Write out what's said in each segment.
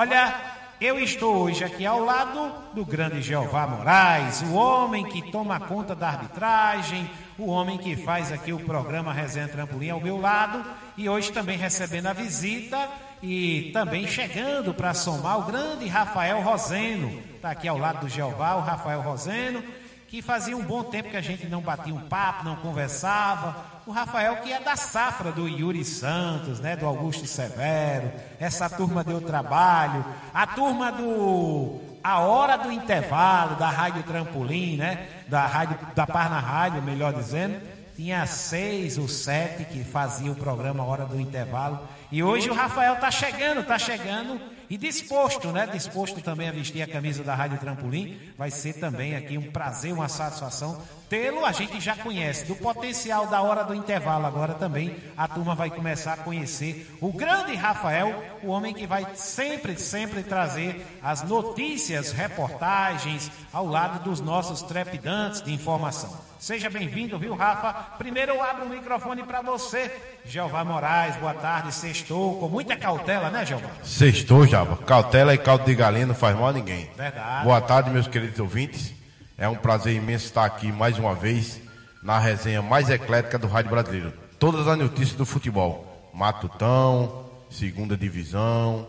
Olha, eu estou hoje aqui ao lado do grande Jeová Moraes, o homem que toma conta da arbitragem, o homem que faz aqui o programa Resenha Trampolim ao meu lado e hoje também recebendo a visita e também chegando para somar o grande Rafael Roseno. Está aqui ao lado do Jeová, o Rafael Roseno, que fazia um bom tempo que a gente não batia um papo, não conversava. O Rafael que é da safra do Yuri Santos, né, do Augusto Severo. Essa turma deu trabalho. A turma do a hora do intervalo da Rádio Trampolim, né, da rádio da Parna Rádio, melhor dizendo, tinha seis ou sete que faziam o programa a hora do intervalo. E hoje o Rafael está chegando, está chegando e disposto, né? Disposto também a vestir a camisa da Rádio Trampolim. Vai ser também aqui um prazer, uma satisfação tê-lo. A gente já conhece do potencial da hora do intervalo. Agora também a turma vai começar a conhecer o grande Rafael, o homem que vai sempre, sempre trazer as notícias, reportagens ao lado dos nossos trepidantes de informação. Seja bem-vindo, viu, Rafa? Primeiro eu abro o microfone para você. Jeová Moraes, boa tarde, sextou, com muita cautela, né, Jeová? Sextou, Java. Cautela e caldo de galinha não faz mal a ninguém. Verdade. Boa tarde, meus queridos ouvintes. É um prazer imenso estar aqui mais uma vez na resenha mais eclética do Rádio Brasileiro. Todas as notícias do futebol. Matutão, segunda divisão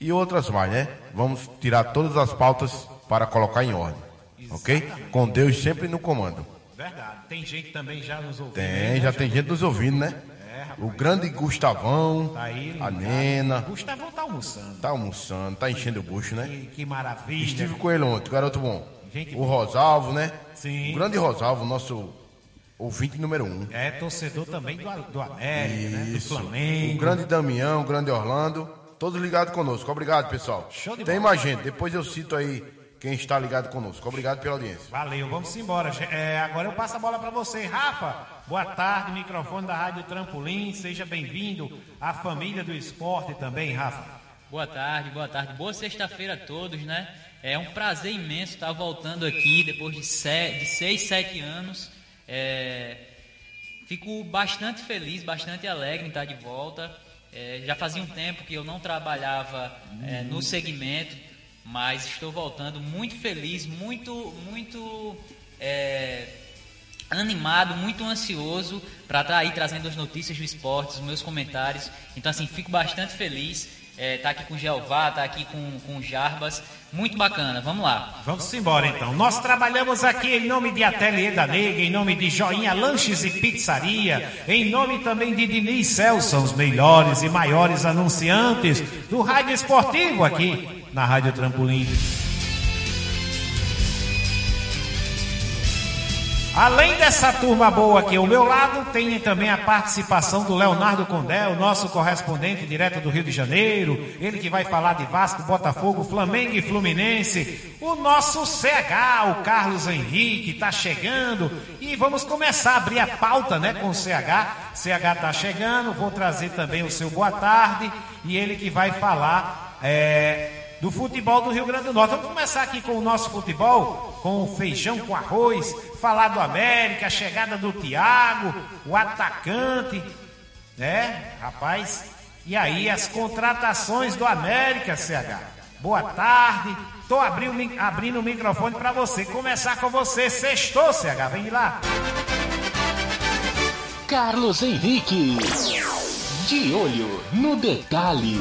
e outras mais, né? Vamos tirar todas as pautas para colocar em ordem. Ok? Com Deus sempre no comando. Verdade. Tem gente também já nos ouvindo. Tem, né, já tem gente nos ouvindo, né? É, rapaz. O grande Gustavão, Tá aí, a. Nena, Gustavão tá almoçando. tá almoçando, tá enchendo o bucho, né? Que, que maravilha. Estive com ele ontem, garoto bom. Gente o. Rosalvo, né? Sim. O grande Rosalvo, nosso ouvinte número um. É torcedor também do, do América, né? Do. Flamengo. O grande Damião, o grande Orlando, todos ligados conosco. Obrigado, pessoal. Show de Tem bola. mais gente, depois eu cito aí quem está ligado conosco. Obrigado pela audiência. Valeu, vamos embora. É, agora eu passo a bola para você. Rafa, boa tarde, microfone da Rádio Trampolim. Seja bem-vindo à família do esporte também, Rafa. Boa tarde, boa tarde. Boa sexta-feira a todos, né? É um prazer imenso estar voltando aqui depois de, de seis, sete anos. É, Fico bastante feliz, bastante alegre em estar de volta. É, já fazia um tempo que eu não trabalhava é, no segmento, mas estou voltando muito feliz, muito, muito é, animado, muito ansioso para estar aí trazendo as notícias do esporte, os meus comentários. Então, assim, fico bastante feliz. É, tá aqui com Jeová, tá aqui com, com Jarbas. Muito bacana, vamos lá. Vamos embora então. Nós trabalhamos aqui em nome de Ateliê da Nega, em nome de Joinha Lanches e Pizzaria, em nome também de Diniz Celso, os melhores e maiores anunciantes do rádio esportivo aqui na Rádio Trampolim. Além dessa turma boa aqui ao meu lado, tem também a participação do Leonardo Condé, o nosso correspondente direto do Rio de Janeiro. Ele que vai falar de Vasco, Botafogo, Flamengo e Fluminense. O nosso CH, o Carlos Henrique, está chegando. E vamos começar a abrir a pauta né, com o CH. CH está chegando, vou trazer também o seu boa tarde. E ele que vai falar. é, do futebol do Rio Grande do Norte. Vamos começar aqui com o nosso futebol, com o feijão com arroz, falar do América, a chegada do Thiago, o atacante, né, rapaz? E aí as contratações do América, CH. Boa tarde. Tô abrindo, abrindo o microfone para você. Começar com você. Sextou, CH. Vem lá. Carlos Henrique. De olho no detalhe.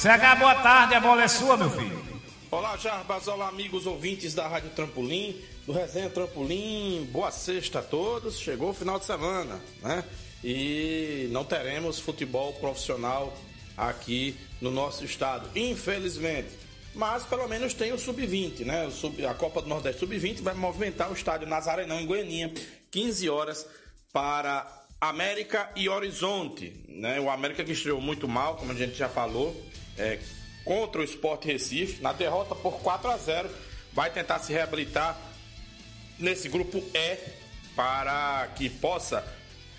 CH, boa tarde. A bola é sua, meu filho. Olá, Jarbas, olá, amigos ouvintes da Rádio Trampolim, do Resenha Trampolim. Boa sexta a todos. Chegou o final de semana, né? E não teremos futebol profissional aqui no nosso estado, infelizmente. Mas pelo menos tem o Sub-20, né? O sub, a Copa do Nordeste Sub-20 vai movimentar o estádio Nazarenão em Goianinha, 15 horas para América e Horizonte, né? O América que estreou muito mal, como a gente já falou, é, contra o Sport Recife, na derrota por 4 a 0 vai tentar se reabilitar nesse grupo E para que possa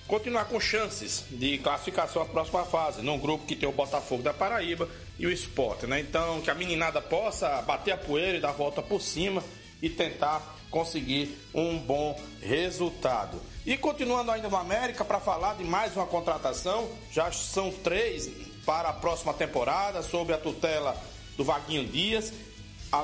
continuar com chances de classificação à próxima fase, num grupo que tem o Botafogo da Paraíba e o Sport, né? Então, que a meninada possa bater a poeira e dar a volta por cima e tentar conseguir um bom resultado. E continuando ainda no América, para falar de mais uma contratação, já são três para a próxima temporada, sob a tutela do Vaguinho Dias.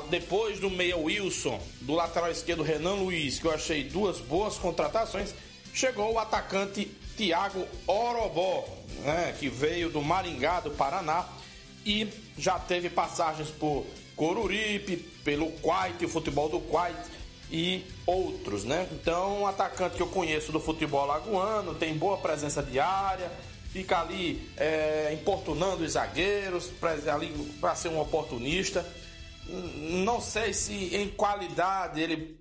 Depois do meia Wilson, do lateral esquerdo Renan Luiz, que eu achei duas boas contratações, chegou o atacante Thiago Orobó, né, que veio do Maringá, do Paraná, e já teve passagens por Coruripe, pelo Quite, o futebol do Quite e outros, né? Então, um atacante que eu conheço do futebol lagoano, tem boa presença de área, fica ali é, importunando os zagueiros, para ser um oportunista. Não sei se em qualidade ele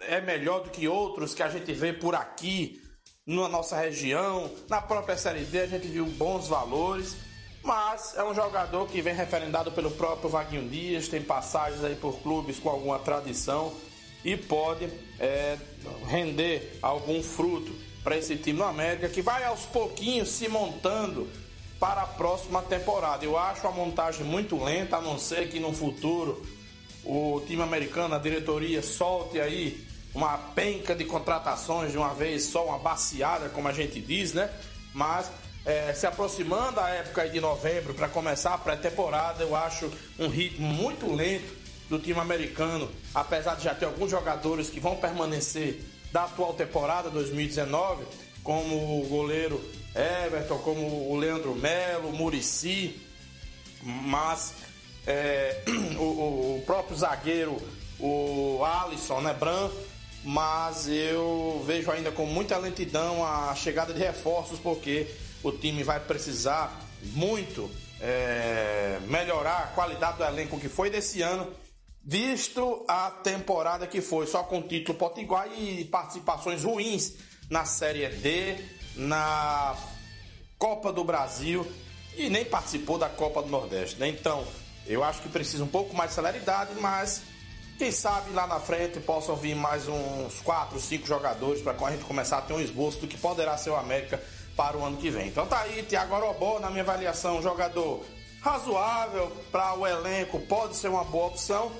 é melhor do que outros que a gente vê por aqui, na nossa região. Na própria Série D a gente viu bons valores, mas é um jogador que vem referendado pelo próprio Vaguinho Dias, tem passagens aí por clubes com alguma tradição e pode é, render algum fruto para esse time no América que vai aos pouquinhos se montando para a próxima temporada. Eu acho a montagem muito lenta, a não ser que no futuro o time americano, a diretoria, solte aí uma penca de contratações de uma vez só, uma baciada, como a gente diz, né? Mas é, se aproximando a época de novembro para começar a pré-temporada, eu acho um ritmo muito lento do time americano, apesar de já ter alguns jogadores que vão permanecer da atual temporada 2019, como o goleiro Everton, como o Leandro Melo, o Murici, mas é, o, o, próprio zagueiro, o Alisson, né, Bran, mas eu vejo ainda com muita lentidão a chegada de reforços, porque o time vai precisar muito é, melhorar a qualidade do elenco que foi desse ano, visto a temporada que foi, só com título potiguar e participações ruins na Série D, na Copa do Brasil e nem participou da Copa do Nordeste, né? Então, eu acho que precisa um pouco mais de celeridade, mas quem sabe lá na frente possam vir mais uns 4, 5 jogadores para a gente começar a ter um esboço do que poderá ser o América para o ano que vem. Então tá aí, Thiago Orobó, na minha avaliação, jogador razoável para o elenco, pode ser uma boa opção.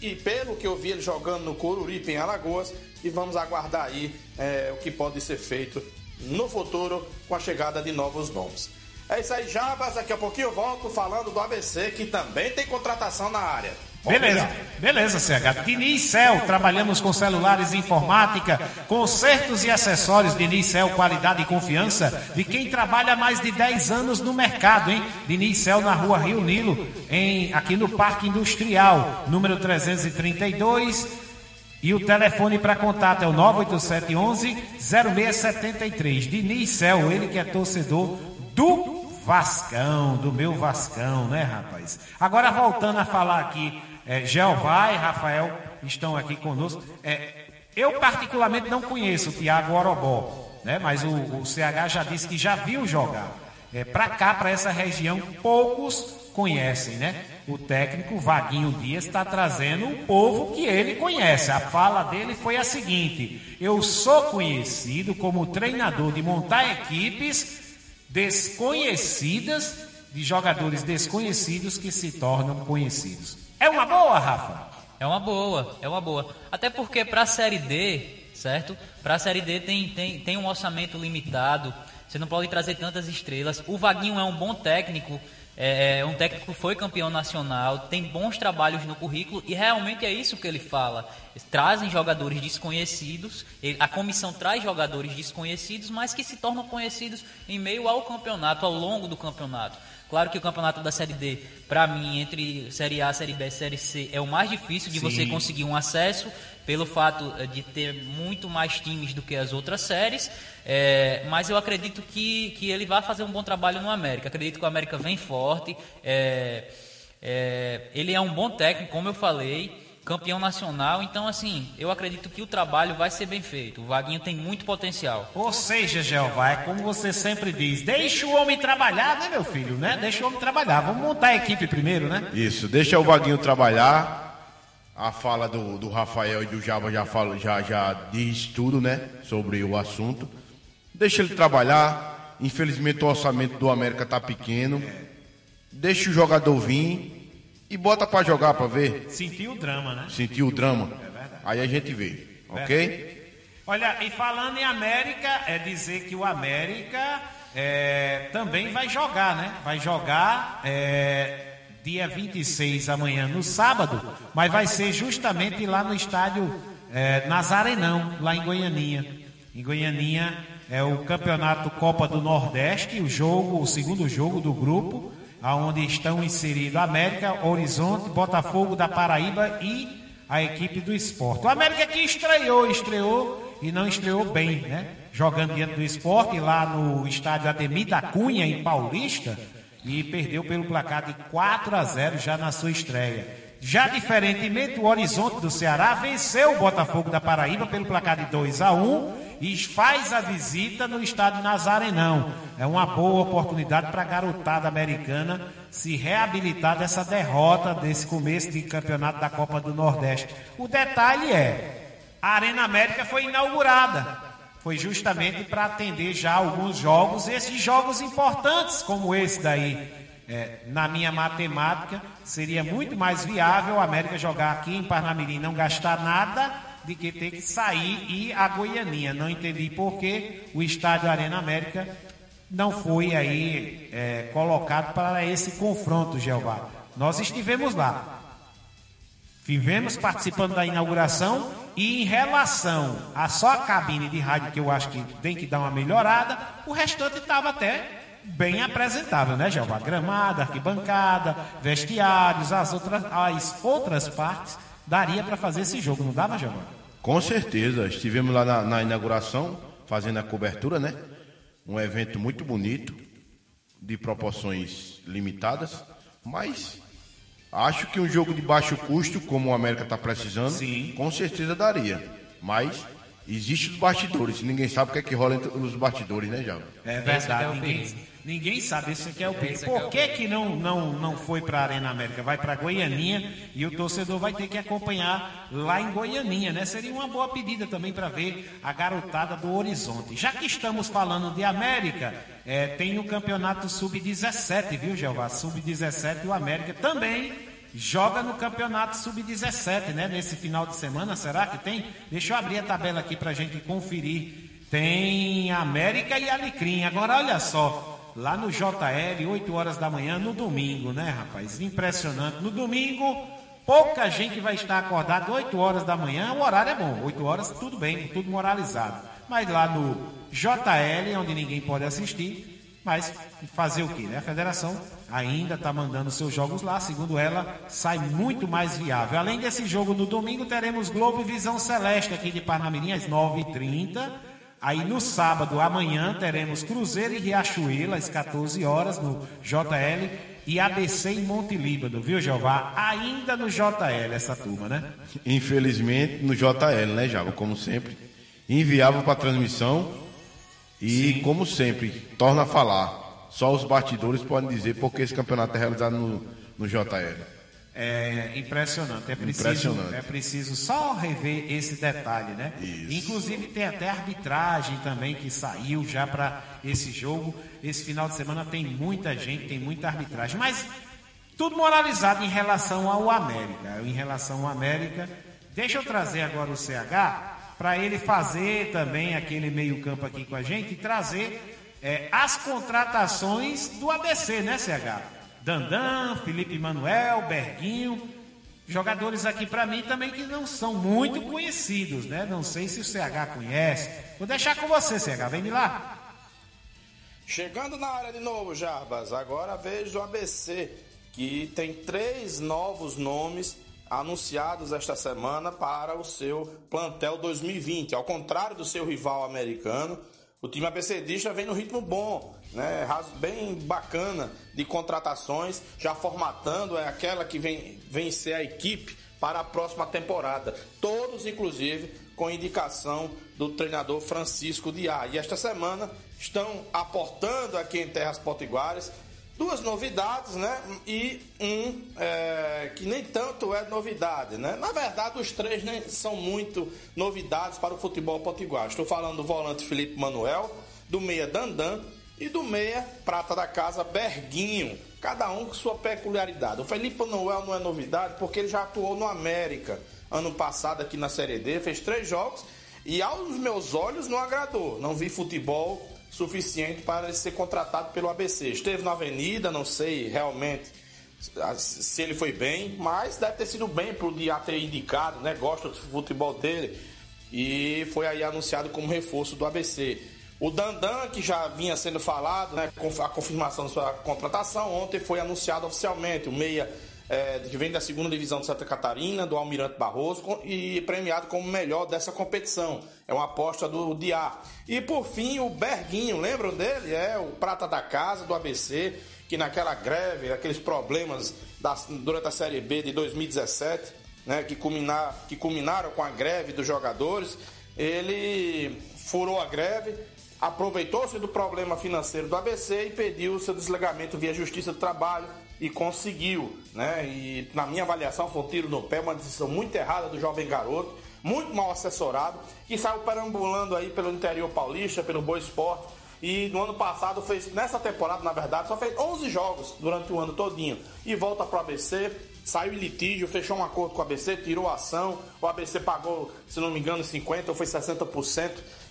E pelo que eu vi ele jogando no Coruripe em Alagoas, e vamos aguardar aí é, o que pode ser feito no futuro com a chegada de novos nomes. É isso aí, Jabas. Daqui a pouquinho eu volto falando do ABC, que também tem contratação na área. Beleza, beleza, CH. Diniz Cel, trabalhamos com celulares informática, consertos e acessórios. Diniz Cel, qualidade e confiança de quem trabalha há mais de 10 anos no mercado, hein? Diniz Cel na rua Rio Nilo, em, aqui no Parque Industrial, número 332. E o telefone para contato é o 98711-0673. Diniz Cel, ele que é torcedor do Vascão, do meu Vascão, né, rapaz? Agora voltando a falar aqui é, Jeová e Rafael estão aqui conosco. É, eu particularmente não conheço o Tiago Orobó, né? mas o, o, CH já disse que já viu jogar. É, para cá, para essa região, poucos conhecem, né? O técnico Vaguinho Dias está trazendo o povo que ele conhece. A fala dele foi a seguinte: Eu sou conhecido como treinador de montar equipes desconhecidas de jogadores desconhecidos que se tornam conhecidos. É uma boa, Rafa? É uma boa, é uma boa. Até porque para a Série D, certo? Para a Série D tem, tem, tem um orçamento limitado. Você não pode trazer tantas estrelas. O Vaguinho é um bom técnico. É, é um técnico que foi campeão nacional, tem bons trabalhos no currículo e realmente é isso que ele fala. Trazem jogadores desconhecidos, a comissão traz jogadores desconhecidos, mas que se tornam conhecidos em meio ao campeonato, ao longo do campeonato. Claro que o campeonato da Série D, para mim, entre Série A, Série B e Série C, é o mais difícil de Sim. você conseguir um acesso, pelo fato eh, de ter muito mais times do que as outras séries. É, mas eu acredito que, que ele vai fazer um bom trabalho no América. Acredito que o América vem forte. É, é, ele é um bom técnico, como eu falei campeão nacional. Então, assim, eu acredito que o trabalho vai ser bem feito. O Vaguinho tem muito potencial. Ou seja, Jeová, é como você sempre diz: deixa o homem trabalhar, né, meu filho? Né? Deixa o homem trabalhar. Vamos montar a equipe primeiro, né? Isso, deixa o Vaguinho trabalhar. A fala do, do Rafael e do Java já, fala, já, já diz tudo, né? Sobre o assunto. Deixa ele trabalhar. Infelizmente o orçamento do América tá pequeno. Deixa o jogador vir e bota para jogar para ver. Sentiu o drama, né? Sentiu o drama. É. Aí a gente vê, ok? Olha, e falando em América, é dizer que o América é, também vai jogar, né? Vai jogar é, dia 26 amanhã, no sábado, mas vai ser justamente lá no estádio é, Nazarenão, lá em Goianinha. Em Goianinha é o campeonato Copa do Nordeste, o jogo, o segundo jogo do grupo, aonde estão inseridos América, Horizonte, Botafogo da Paraíba e a equipe do esporte. O América que estreou, estreou e não estreou bem, né? Jogando diante do esporte lá no estádio Ademir da Cunha, em Paulista, e perdeu pelo placar de 4 a 0 já na sua estreia. Já diferentemente, o Horizonte do Ceará venceu o Botafogo da Paraíba pelo placar de 2 a 1 e faz a visita no estádio Nazarenão. É uma boa oportunidade para a garotada americana se reabilitar dessa derrota desse começo de campeonato da Copa do Nordeste. O detalhe é, a Arena América foi inaugurada. Foi justamente para atender já alguns jogos, esses jogos importantes como esse daí. É, na minha matemática, seria muito mais viável a América jogar aqui em Parnamirim, não gastar nada de que ter que sair e a Goianinha. Não entendi por que o estádio Arena América não foi aí é, colocado para esse confronto, Jeová. Nós estivemos lá. Vivemos participando da inauguração e em relação a só a cabine de rádio, que eu acho que tem que dar uma melhorada, o restante estava até bem apresentável, né, Jeová? Gramada, arquibancada, vestiários, as outras, as outras partes daria para fazer esse jogo, não dava, Jeová? Com certeza, estivemos lá na, na, inauguração, fazendo a cobertura, né? Um evento muito bonito, de proporções limitadas, mas acho que um jogo de baixo custo, como o América está precisando, Sim. com certeza daria. Mas Existem os bastidores, ninguém sabe o que é que rola entre os bastidores, né, Java? É verdade, é ninguém, ninguém sabe, isso aqui é o perigo. Por que, que não, não, não foi para a Arena América? Vai para Goianinha e o torcedor vai ter que acompanhar lá em Goianinha, né? Seria uma boa pedida também para ver a garotada do Horizonte. Já que estamos falando de América, é, tem o campeonato Sub-17, viu, Jeová? Sub-17 e o América também joga no campeonato sub-17, né? Nesse final de semana, será que tem? Deixa eu abrir a tabela aqui para a gente conferir. Tem América e Alecrim. Agora olha só, lá no JL, 8 horas da manhã, no domingo, né, rapaz? Impressionante. No domingo, pouca gente vai estar acordada 8 horas da manhã. O horário é bom, 8 horas, tudo bem, tudo moralizado. Mas lá no JL, onde ninguém pode assistir, mas fazer o quê? Né? A federação ainda está mandando seus jogos lá, segundo ela, sai muito mais viável. Além desse jogo no domingo, teremos Globo e Visão Celeste aqui de Parnamirim às 9h30. Aí no sábado, amanhã, teremos Cruzeiro e Riachuelo às 14 horas no JL e ABC em Monte Líbano, viu, Jeová? Ainda no JL essa turma, né? Infelizmente no JL, né, Java? Como sempre, inviável para transmissão e, Sim. como sempre, torna a falar. Só os bastidores podem dizer porque esse campeonato é realizado no, no JL. É impressionante. É preciso, impressionante. é preciso só rever esse detalhe, né? Isso. Inclusive tem até arbitragem também que saiu já para esse jogo. Esse final de semana tem muita gente, tem muita arbitragem. Mas tudo moralizado em relação ao América. Em relação ao América. Deixa eu trazer agora o CH para ele fazer também aquele meio-campo aqui com a gente e trazer é, as contratações do ABC, né, CH? Dandan, Felipe Manuel, Berguinho, jogadores aqui para mim também que não são muito conhecidos, né? Não sei se o CH conhece. Vou deixar com você, CH, vem de lá. Chegando na área de novo, Jarbas, agora vejo o ABC, que tem três novos nomes anunciados esta semana para o seu plantel 2020. Ao contrário do seu rival americano, o time ABCdista vem no ritmo bom, né? bem bacana de contratações, já formatando é aquela que vem vencer a equipe para a próxima temporada. Todos, inclusive, com indicação do treinador Francisco Diá. E esta semana estão aportando aqui em Terras Potiguares duas novidades, né? E um é, que nem tanto é novidade, né? Na verdade, os três nem são muito novidades para o futebol potiguar. Estou falando do volante Felipe Manuel, do meia Dandan e do meia prata da casa Berguinho. Cada um com sua peculiaridade. O Felipe Manuel não é novidade porque ele já atuou no América ano passado aqui na Série D, fez três jogos e aos meus olhos não agradou. Não vi futebol suficiente para ser contratado pelo ABC. Esteve na Avenida, não sei realmente se ele foi bem, mas deve ter sido bem pro Diá ter indicado, né? Gosta do futebol dele e foi aí anunciado como reforço do ABC. O Dandan, que já vinha sendo falado, né, a confirmação da sua contratação, ontem foi anunciado oficialmente. O meia é, que vem da segunda divisão de Santa Catarina, do Almirante Barroso, e premiado como melhor dessa competição. É uma aposta do Diá. E por fim, o Berguinho, lembram dele? É o prata da casa do ABC, que naquela greve, aqueles problemas da, durante a Série B de 2017, né, que, culminar, que culminaram com a greve dos jogadores, ele furou a greve, aproveitou-se do problema financeiro do ABC e pediu seu desligamento via Justiça do Trabalho e conseguiu, né? E na minha avaliação foi um tiro no pé, uma decisão muito errada do jovem garoto, muito mal assessorado, que saiu perambulando aí pelo interior paulista, pelo Boa Esporte, e no ano passado fez, nessa temporada, na verdade, só fez 11 jogos durante o ano todinho. E volta para o ABC, saiu em litígio, fechou um acordo com o ABC, tirou a ação. O ABC pagou, se não me engano, 50% ou foi 60%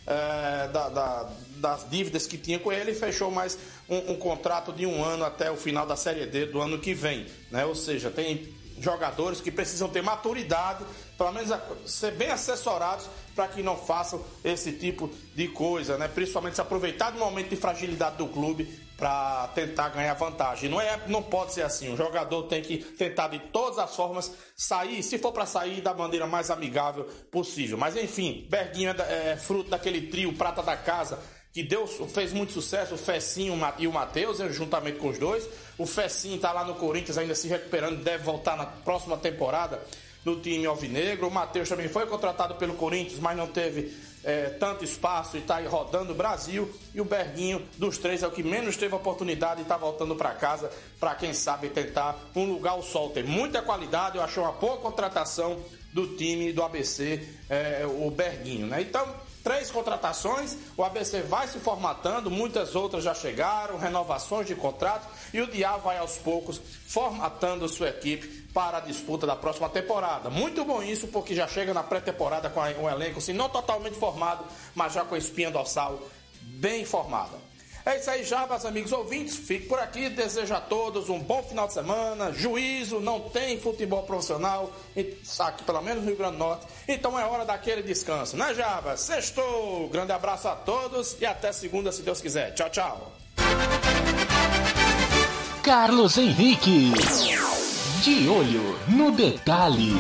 é, da, da, das dívidas que tinha com ele e fechou mais um, um, contrato de um ano até o final da Série D do ano que vem. Né? Ou seja, tem jogadores que precisam ter maturidade, pelo menos ser bem assessorados para que não façam esse tipo de coisa, né? principalmente se aproveitar do momento de fragilidade do clube para tentar ganhar vantagem. Não, é, não pode ser assim. O jogador tem que tentar de todas as formas sair, se for para sair, da maneira mais amigável possível. Mas enfim, Berguinho é, é fruto daquele trio prata da casa que Deus fez muito sucesso, o Fecinho e o Matheus, juntamente com os dois. O Fecinho está lá no Corinthians ainda se recuperando, deve voltar na próxima temporada no time alvinegro. O Matheus também foi contratado pelo Corinthians, mas não teve é, tanto espaço e está rodando o Brasil. E o Berguinho, dos três, é o que menos teve oportunidade e está voltando para casa para, quem sabe, tentar um lugar ao sol. Tem muita qualidade, eu achei uma boa contratação do time do ABC, é, o Berguinho. Né? Então, três contratações, o ABC vai se formatando, muitas outras já chegaram, renovações de contrato e o Diá vai aos poucos formatando sua equipe para a disputa da próxima temporada. Muito bom isso, porque já chega na pré-temporada com um elenco, se não totalmente formado, mas já com a espinha dorsal bem formada. É isso aí, já, meus amigos ouvintes. Fico por aqui. Desejo a todos um bom final de semana. Juízo, não tem futebol profissional, aqui pelo menos no Rio Grande do Norte. Então é hora daquele descanso, né, Java? Sextou. Grande abraço a todos e até segunda, se Deus quiser. Tchau, tchau. Carlos Henrique. De olho no detalhe.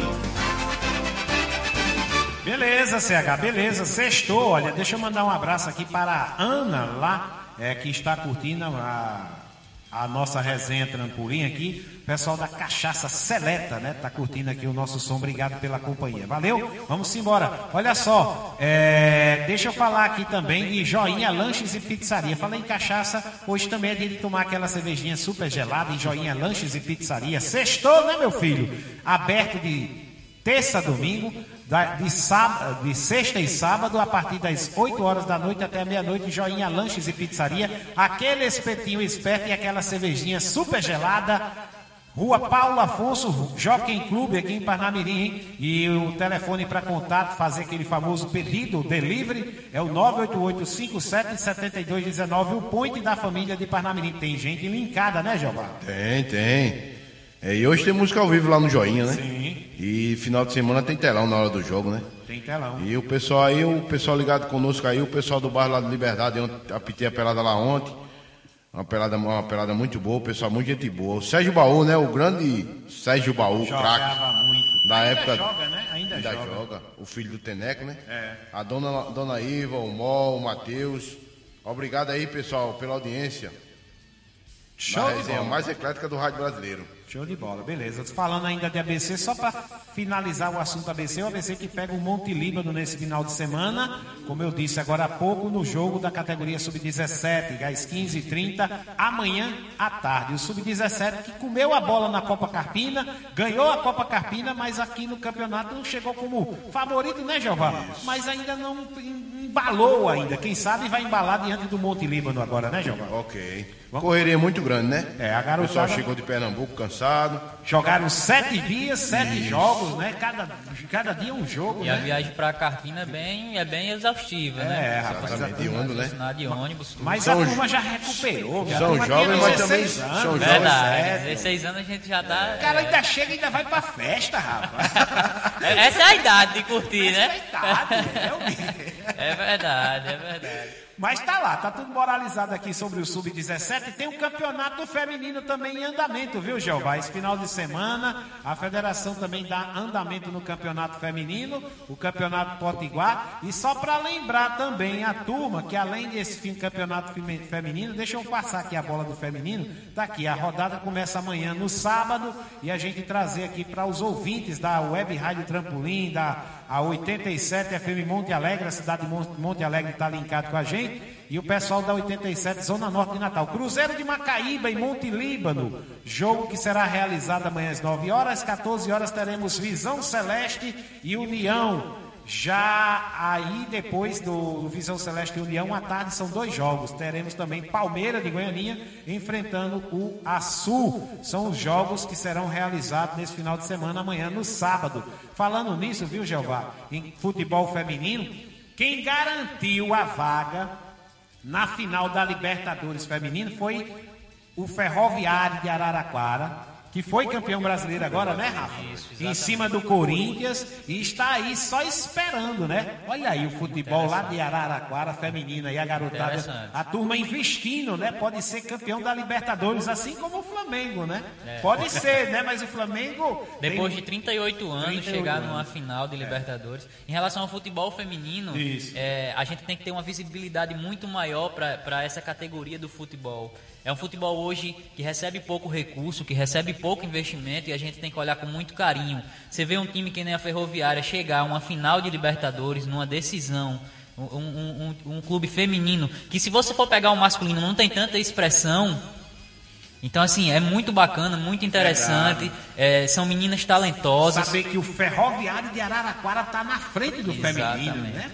Beleza, CH, beleza. Sextou. Olha, deixa eu mandar um abraço aqui para a Ana lá é, que está curtindo a, a nossa resenha trampolim aqui. Pessoal da Cachaça Seleta, né? Tá curtindo aqui o nosso som. Obrigado pela companhia. Valeu? Vamos embora. Olha só, é, deixa eu falar aqui também de Joinha Lanches e Pizzaria. Falei em cachaça, hoje também é dia de tomar aquela cervejinha super gelada em Joinha Lanches e Pizzaria. Sextou, né, meu filho? Aberto de terça a domingo de, sábado, de sexta e sábado, a partir das 8 horas da noite até meia-noite, Joinha Lanches e Pizzaria, aquele espetinho esperto e aquela cervejinha super gelada. Rua Paulo Afonso, Jockey Clube, aqui em Parnamirim, hein? E o telefone para contato, fazer aquele famoso pedido, delivery, é o 988-57-7219, o point da família de Parnamirim. Tem gente linkada, né, Jeová? Tem, tem. É, e hoje tem música ao vivo lá no Joinha, né? Sim. E final de semana tem telão na hora do jogo, né? Tem telão. E o pessoal aí, o pessoal ligado conosco aí, o pessoal do bairro lá de Liberdade, eu apitei a pelada lá ontem. Uma pelada, uma pelada muito boa, o pessoal muito gente boa. O Sérgio Baú, né? O grande Sérgio Baú, craque. muito. Da ainda época. joga, né? Ainda, ainda joga. joga. O filho do Teneco, né? É. A dona, dona Iva, o Mó, o Matheus. Obrigado aí, pessoal, pela audiência. Show na de resenha mais eclética do Rádio Brasileiro. Show de bola, beleza. Falando ainda de ABC, só para finalizar o assunto ABC, o ABC que pega o Monte Líbano nesse final de semana, como eu disse agora há pouco, no jogo da categoria Sub-17, às 15h30, amanhã à tarde. O Sub-17 que comeu a bola na Copa Carpina, ganhou a Copa Carpina, mas aqui no campeonato não chegou como favorito, né, Jeová? Mas ainda não embalou ainda. Quem sabe vai embalar diante do Monte Líbano agora, né, Jeová? Ok. Correria muito grande, né? É, a O pessoal garotada... chegou de Pernambuco cansado. Jogaram sete dias, sete jogos, né? Cada, cada dia um jogo, E né? a viagem pra Carpina é bem, é bem exaustiva, né? É, rapaz, Exatamente, de ônibus, né? Sinal de ônibus, tudo. Mas São a turma já recuperou. a São jovens, mas também 16 anos, são né? jovens. Verdade, É, 16 anos a gente já tá. O cara ainda chega e ainda vai pra festa, rapaz. é- Essa é a idade de curtir, Essa é a né? idade, é o quê? É verdade, é verdade. Mas tá lá, tá tudo moralizado aqui sobre o Sub-17. Tem um campeonato feminino também em andamento, viu, Jeová? Esse final de semana, a federação também dá andamento no campeonato feminino, o campeonato Potiguar. E só para lembrar também a turma que além desse fim campeonato feminino, deixa eu passar aqui a bola do feminino. Tá aqui, a rodada começa amanhã no sábado e a gente trazer aqui para os ouvintes da Web Rádio Trampolim, da a 87 FM Monte Alegre, a cidade de Mon- Monte Alegre está linkado com a gente. E o pessoal da 87 Zona Norte de Natal. Cruzeiro de Macaíba, em Monte Líbano. Jogo que será realizado amanhã às 9 horas. Às 14 horas teremos Visão Celeste e União. Já aí, depois do, Visão Celeste União, à tarde são dois jogos. Teremos também Palmeira de Goianinha enfrentando o Açu. São os jogos que serão realizados nesse final de semana, amanhã, no sábado. Falando nisso, viu, Jeová? Em futebol feminino, quem garantiu a vaga na final da Libertadores Feminino foi o Ferroviário de Araraquara, que foi campeão brasileiro agora, né, Rafa? em cima do Corinthians e está aí só esperando, né? Olha aí o futebol lá de Araraquara feminino aí, a garotada, a turma investindo, né? Pode ser campeão da Libertadores, assim como o Flamengo, né? Pode ser, né? Mas o Flamengo Depois de 38 anos, 38 chegar numa final de Libertadores. Em relação ao futebol feminino, Isso. é, a gente tem que ter uma visibilidade muito maior para essa categoria do futebol. É um futebol hoje que recebe pouco recurso, que recebe pouco investimento e a gente tem que olhar com muito carinho. Você vê um time que nem a Ferroviária chegar a uma final de Libertadores, numa decisão, um, um- um- um clube feminino, que se você for pegar o masculino não tem tanta expressão, então, assim, é muito bacana, muito interessante. É, são meninas talentosas. saber que o Ferroviário de Araraquara está na frente do feminino, Exatamente. né?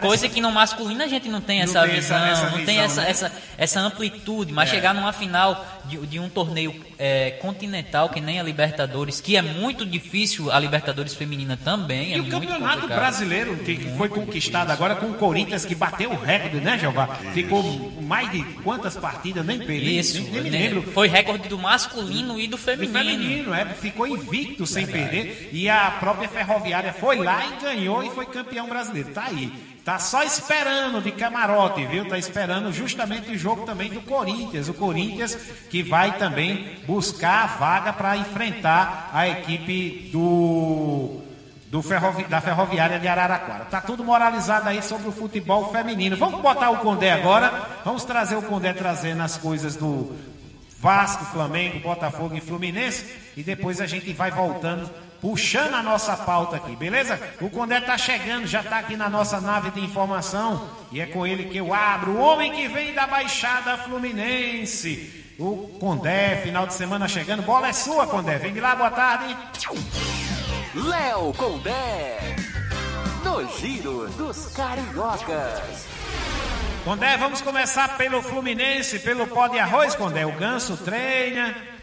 Coisa que no masculino a gente não tem Não essa tem essa- visão, essa não tem visão, essa, né? essa, essa amplitude. Mas chegar numa final de, de um torneio é, continental, que nem a Libertadores, que é muito difícil, a Libertadores feminina também. é E o muito campeonato complicado. brasileiro, que foi conquistado agora com o Corinthians, que bateu o recorde, né, Jeová? Ficou mais de quantas partidas? Nem perdi, Isso, nem, nem me né? lembro. foi recorde do masculino e do Do feminino. feminino, é, ficou invicto sem perder. E a própria Ferroviária foi lá e ganhou e foi campeão brasileiro. Tá aí. Tá só esperando de camarote, viu? Tá esperando justamente o jogo também do Corinthians. O Corinthians que vai também buscar a vaga para enfrentar a equipe do ferrovi- da Ferroviária de Araraquara. Tá tudo moralizado aí sobre o futebol feminino. Vamos botar o Condé agora. Vamos trazer o Condé trazendo as coisas do Vasco, Flamengo, Botafogo e Fluminense. E depois a gente vai voltando, puxando a nossa pauta aqui, beleza? O Condé tá chegando, já tá aqui na nossa nave de informação. E é com ele que eu abro. O homem que vem da Baixada Fluminense. O Condé, final de semana chegando. Bola é sua, Condé. Vem de lá, boa tarde. Léo Condé. No Giro dos Cariocas. Condé, vamos começar pelo Fluminense, pelo pó de arroz, Condé. O Ganso treina.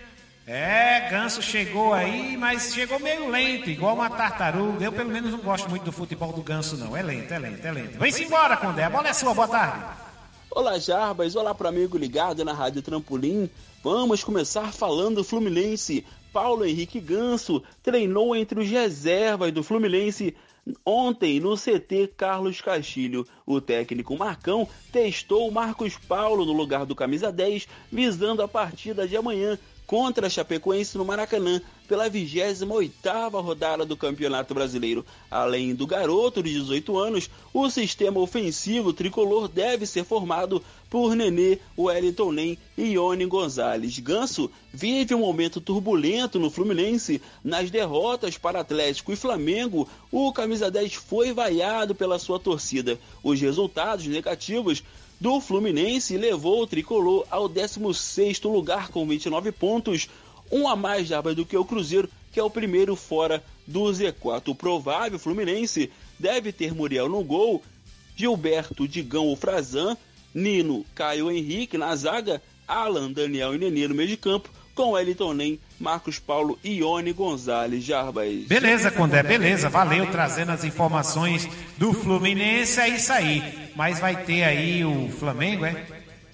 É, Ganso chegou aí, mas chegou meio lento, igual uma tartaruga. Eu, pelo menos, não gosto muito do futebol do Ganso, não. É lento, é lento, é lento. Vem-se embora, Condé. A bola é sua, boa tarde. Olá, Jarbas. Olá para amigo ligado na Rádio Trampolim. Vamos começar falando do Fluminense. Paulo Henrique Ganso treinou entre os reservas do Fluminense ontem no CT Carlos Castilho. O técnico Marcão testou o Marcos Paulo no lugar do camisa 10, visando a partida de amanhã contra a Chapecoense no Maracanã pela 28ª rodada do Campeonato Brasileiro. Além do garoto de 18 anos, o sistema ofensivo tricolor deve ser formado por Nenê, Wellington Nem e Ione Gonzalez. Ganso vive um momento turbulento no Fluminense. Nas derrotas para Atlético e Flamengo, o camisa 10 foi vaiado pela sua torcida. Os resultados negativos do Fluminense levou o tricolor ao 16º lugar com 29 pontos, um a mais Jarbas, do que o Cruzeiro, que é o primeiro fora do Z4. O provável Fluminense deve ter Muriel no gol, Gilberto, Digão ou Frazan, Nino, Caio Henrique na zaga, Alan, Daniel e Nenê no meio de campo, com Wellington Nem, Marcos Paulo e Ione Gonzalez Jarbas. Beleza, Condé, beleza. Valeu trazendo as informações do Fluminense. É isso aí. Mas vai ter aí o Flamengo, é?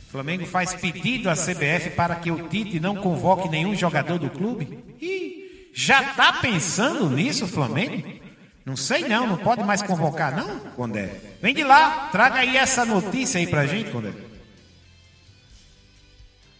O Flamengo faz pedido à CBF para que o Tite não convoque nenhum jogador do clube? Ih, já tá pensando nisso, Flamengo? Não sei não, não pode mais convocar não, Condé? Vem de lá, traga aí essa notícia aí pra gente, Condé.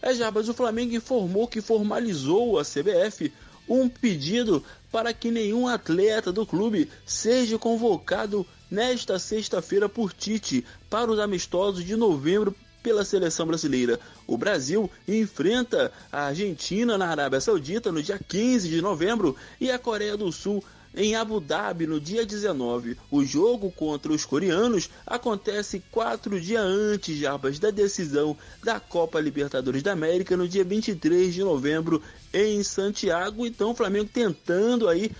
É, Jarbas, o Flamengo informou que formalizou a CBF um pedido para que nenhum atleta do clube seja convocado nesta sexta-feira por Tite para os amistosos de novembro pela seleção brasileira. O Brasil enfrenta a Argentina na Arábia Saudita no dia 15 de novembro e a Coreia do Sul em Abu Dhabi no dia 19. O jogo contra os coreanos acontece quatro dias antes, Jarbas, da decisão da Copa Libertadores da América no dia 23 de novembro em Santiago. Então o Flamengo tentando aí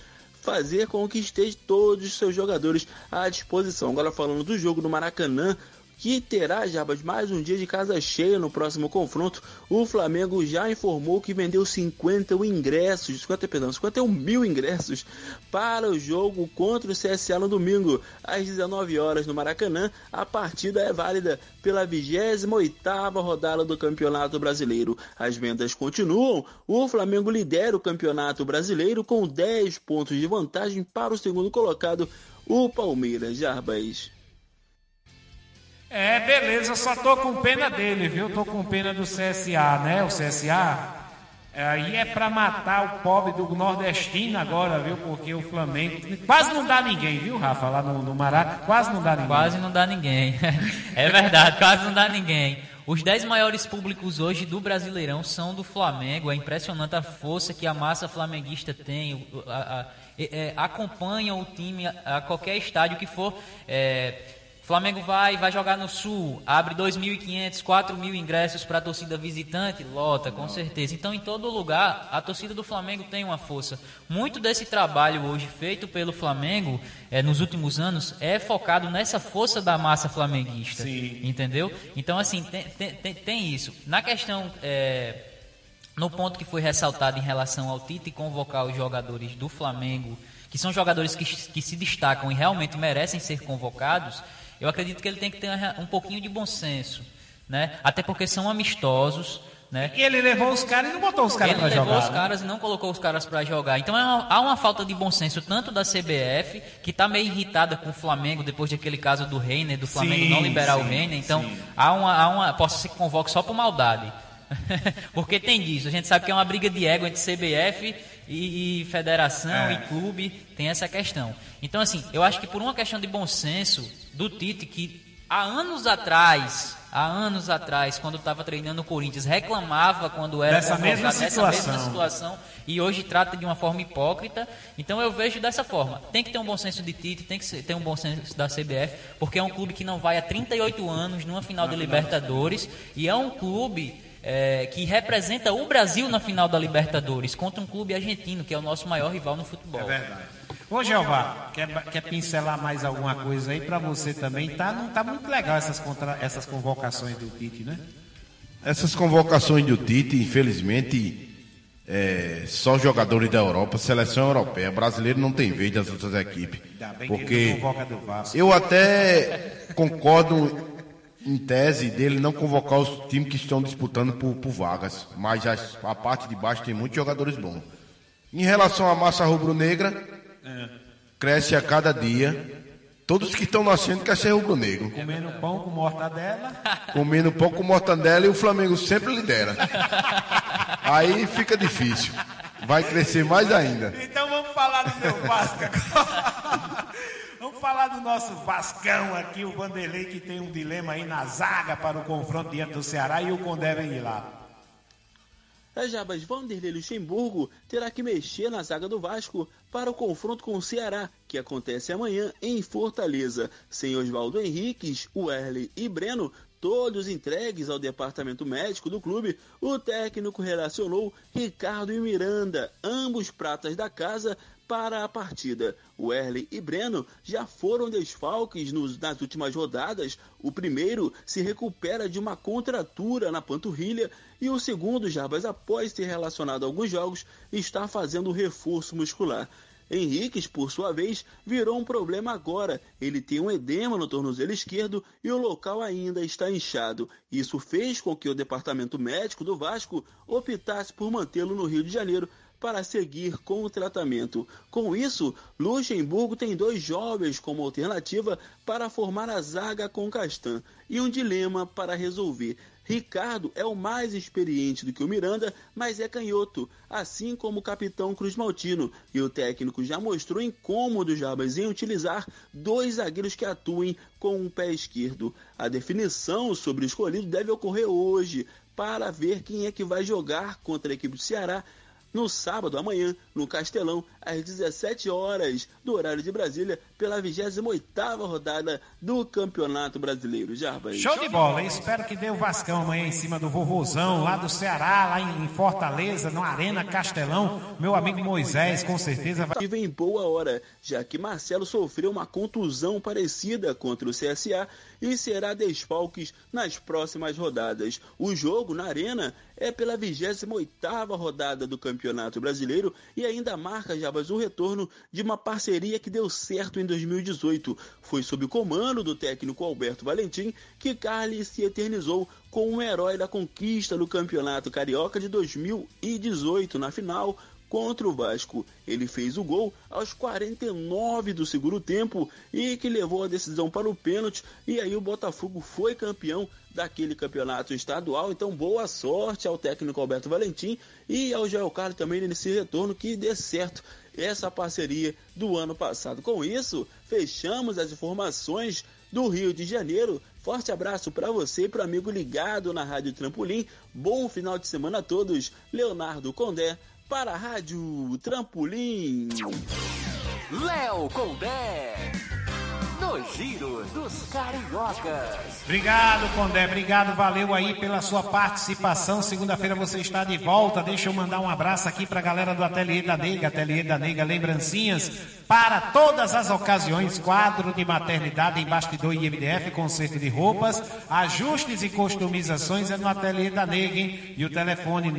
fazer com que esteja todos os seus jogadores à disposição. Agora falando do jogo no Maracanã, que terá, Jabas, mais um dia de casa cheia no próximo confronto. O Flamengo já informou que vendeu 50 ingressos, 50, perdão, 51 mil ingressos para o jogo contra o CSA no domingo, às 19 horas no Maracanã. A partida é válida pela 28ª rodada do Campeonato Brasileiro. As vendas continuam. O Flamengo lidera o Campeonato Brasileiro com 10 pontos de vantagem para o segundo colocado, o Palmeiras. Jarbas. É, beleza, só tô com pena dele, viu? Tô com pena do CSA, né? O CSA. Aí é pra matar o pobre do nordestino agora, viu? Porque o Flamengo quase não dá ninguém, viu, Rafa? Lá no, no Maraca, quase não dá ninguém. Quase não dá ninguém. é verdade, quase não dá ninguém. Os 10 maiores públicos hoje do Brasileirão são do Flamengo. É impressionante a força que a massa flamenguista tem. A, a, a, é, acompanha o time a, qualquer estádio que for. É, Flamengo vai, vai jogar no Sul, abre 2.500, 4.000 ingressos para a torcida visitante, lota, com certeza. Então, em todo lugar, a torcida do Flamengo tem uma força. Muito desse trabalho hoje feito pelo Flamengo é, nos últimos anos é focado nessa força da massa flamenguista, Sim. entendeu? Então, assim, tem, tem, tem isso. Na questão, é, no ponto que foi ressaltado em relação ao Tite convocar os jogadores do Flamengo, que são jogadores que, que se destacam e realmente merecem ser convocados eu acredito que ele tem que ter um pouquinho de bom senso, né? Até porque são amistosos, né? E ele levou os caras e não botou os caras para jogar. Ele levou os né? caras e não colocou os caras para jogar. Então é uma, há uma falta de bom senso tanto da CBF, que está meio irritada com o Flamengo depois daquele caso do Reiner, do Flamengo sim, não liberar sim, o Reiner. Então sim. há uma, há uma, posso ser que convoque só por maldade. Porque tem disso. A gente sabe que é uma briga de ego entre CBF e, e federação é. e clube. Tem essa questão. Então, assim, eu acho que por uma questão de bom senso do Tite, que há anos atrás, há anos atrás, quando estava treinando o Corinthians, reclamava quando era dessa mesma situação. dessa mesma situação e hoje trata de uma forma hipócrita. Então eu vejo dessa forma. Tem que ter um bom senso de Tite, tem que ter um bom senso da CBF, porque é um clube que não vai há 38 anos numa final de Libertadores e é um clube é, que representa o Brasil na final da Libertadores contra um clube argentino, que é o nosso maior rival no futebol. É verdade. Ô Jeová, quer, quer pincelar mais alguma coisa aí para você também? Tá, não tá muito legal essas, contra, essas convocações do Tite, né? Essas convocações do Tite, infelizmente, é, só jogadores da Europa, seleção europeia. Brasileiro não tem vez das outras equipes. Porque eu até concordo em tese dele não convocar os times que estão disputando por, por vagas, mas a, a, parte de baixo tem muitos jogadores bons. Em relação à massa rubro-negra, é. cresce a cada dia. Todos que estão nascendo querem ser rubro-negro. Comendo pão com mortadela. Comendo pão com mortadela e o Flamengo sempre lidera. Aí fica difícil. Vai crescer mais ainda. Então vamos falar do meu Vasco agora. Falar do nosso Vascão aqui, o Vanderlei, que tem um dilema aí na zaga para o confronto diante do Ceará e o Condé vem de lá. A Jabas Vanderlei Luxemburgo terá que mexer na zaga do Vasco para o confronto com o Ceará, que acontece amanhã em Fortaleza. Sem Oswaldo Henriques, Werley e Breno, todos entregues ao departamento médico do clube, o técnico relacionou Ricardo e Miranda, ambos pratas da casa, para a partida. O Erle e Breno já foram desfalques nos, nas últimas rodadas. O primeiro se recupera de uma contratura na panturrilha e o segundo, Jarbas, após ter relacionado alguns jogos, está fazendo reforço muscular. Henriques, por sua vez, virou um problema agora. Ele tem um edema no tornozelo esquerdo e o local ainda está inchado. Isso fez com que o departamento médico do Vasco optasse por mantê-lo no Rio de Janeiro para seguir com o tratamento. Com isso, Luxemburgo tem dois jovens como alternativa para formar a zaga com Castan e um dilema para resolver. Ricardo é o mais experiente do que o Miranda, mas é canhoto, assim como o capitão Cruz Maltino, e o técnico já mostrou incômodo Jabas em utilizar dois zagueiros que atuem com o pé esquerdo. A definição sobre o escolhido deve ocorrer hoje, para ver quem é que vai jogar contra a equipe do Ceará no sábado, amanhã, no Castelão, às 17 horas do horário de Brasília, pela 28ª rodada do Campeonato Brasileiro. Jarbas. Show de bola. Espero que dê o Vascão amanhã em cima do vovôzão, lá do Ceará, lá em Fortaleza, no Arena Castelão. Meu amigo Moisés, com certeza vai... E vem boa hora, já que Marcelo sofreu uma contusão parecida contra o CSA e será desfalques nas próximas rodadas. O jogo na Arena é pela 28ª rodada do Campeonato Brasileiro e ainda marca, Jabas, o retorno de uma parceria que deu certo em 2018. Foi sob o comando do técnico Alberto Valentim que Carly se eternizou como um herói da conquista do Campeonato Carioca de 2018 na final contra o Vasco. Ele fez o gol aos 49 do segundo tempo e que levou a decisão para o pênalti. E aí o Botafogo foi campeão daquele campeonato estadual. Então, boa sorte ao técnico Alberto Valentim e ao Joel Carlos também nesse retorno que dê certo essa parceria do ano passado. Com isso, fechamos as informações do Rio de Janeiro. Forte abraço para você e para amigo ligado na Rádio Trampolim. Bom final de semana a todos. Leonardo Condé para a Rádio Trampolim. Léo Condé. No Giro dos Cariocas. Obrigado, Condé. Obrigado, valeu aí pela sua participação. Segunda-feira você está de volta. Deixa eu mandar um abraço aqui para a galera do Ateliê da Nega. Ateliê da Nega, lembrancinhas para todas as ocasiões. Quadro de maternidade em bastidor e MDF, conserto de roupas, ajustes e customizações é no Ateliê da Nega, hein? E o telefone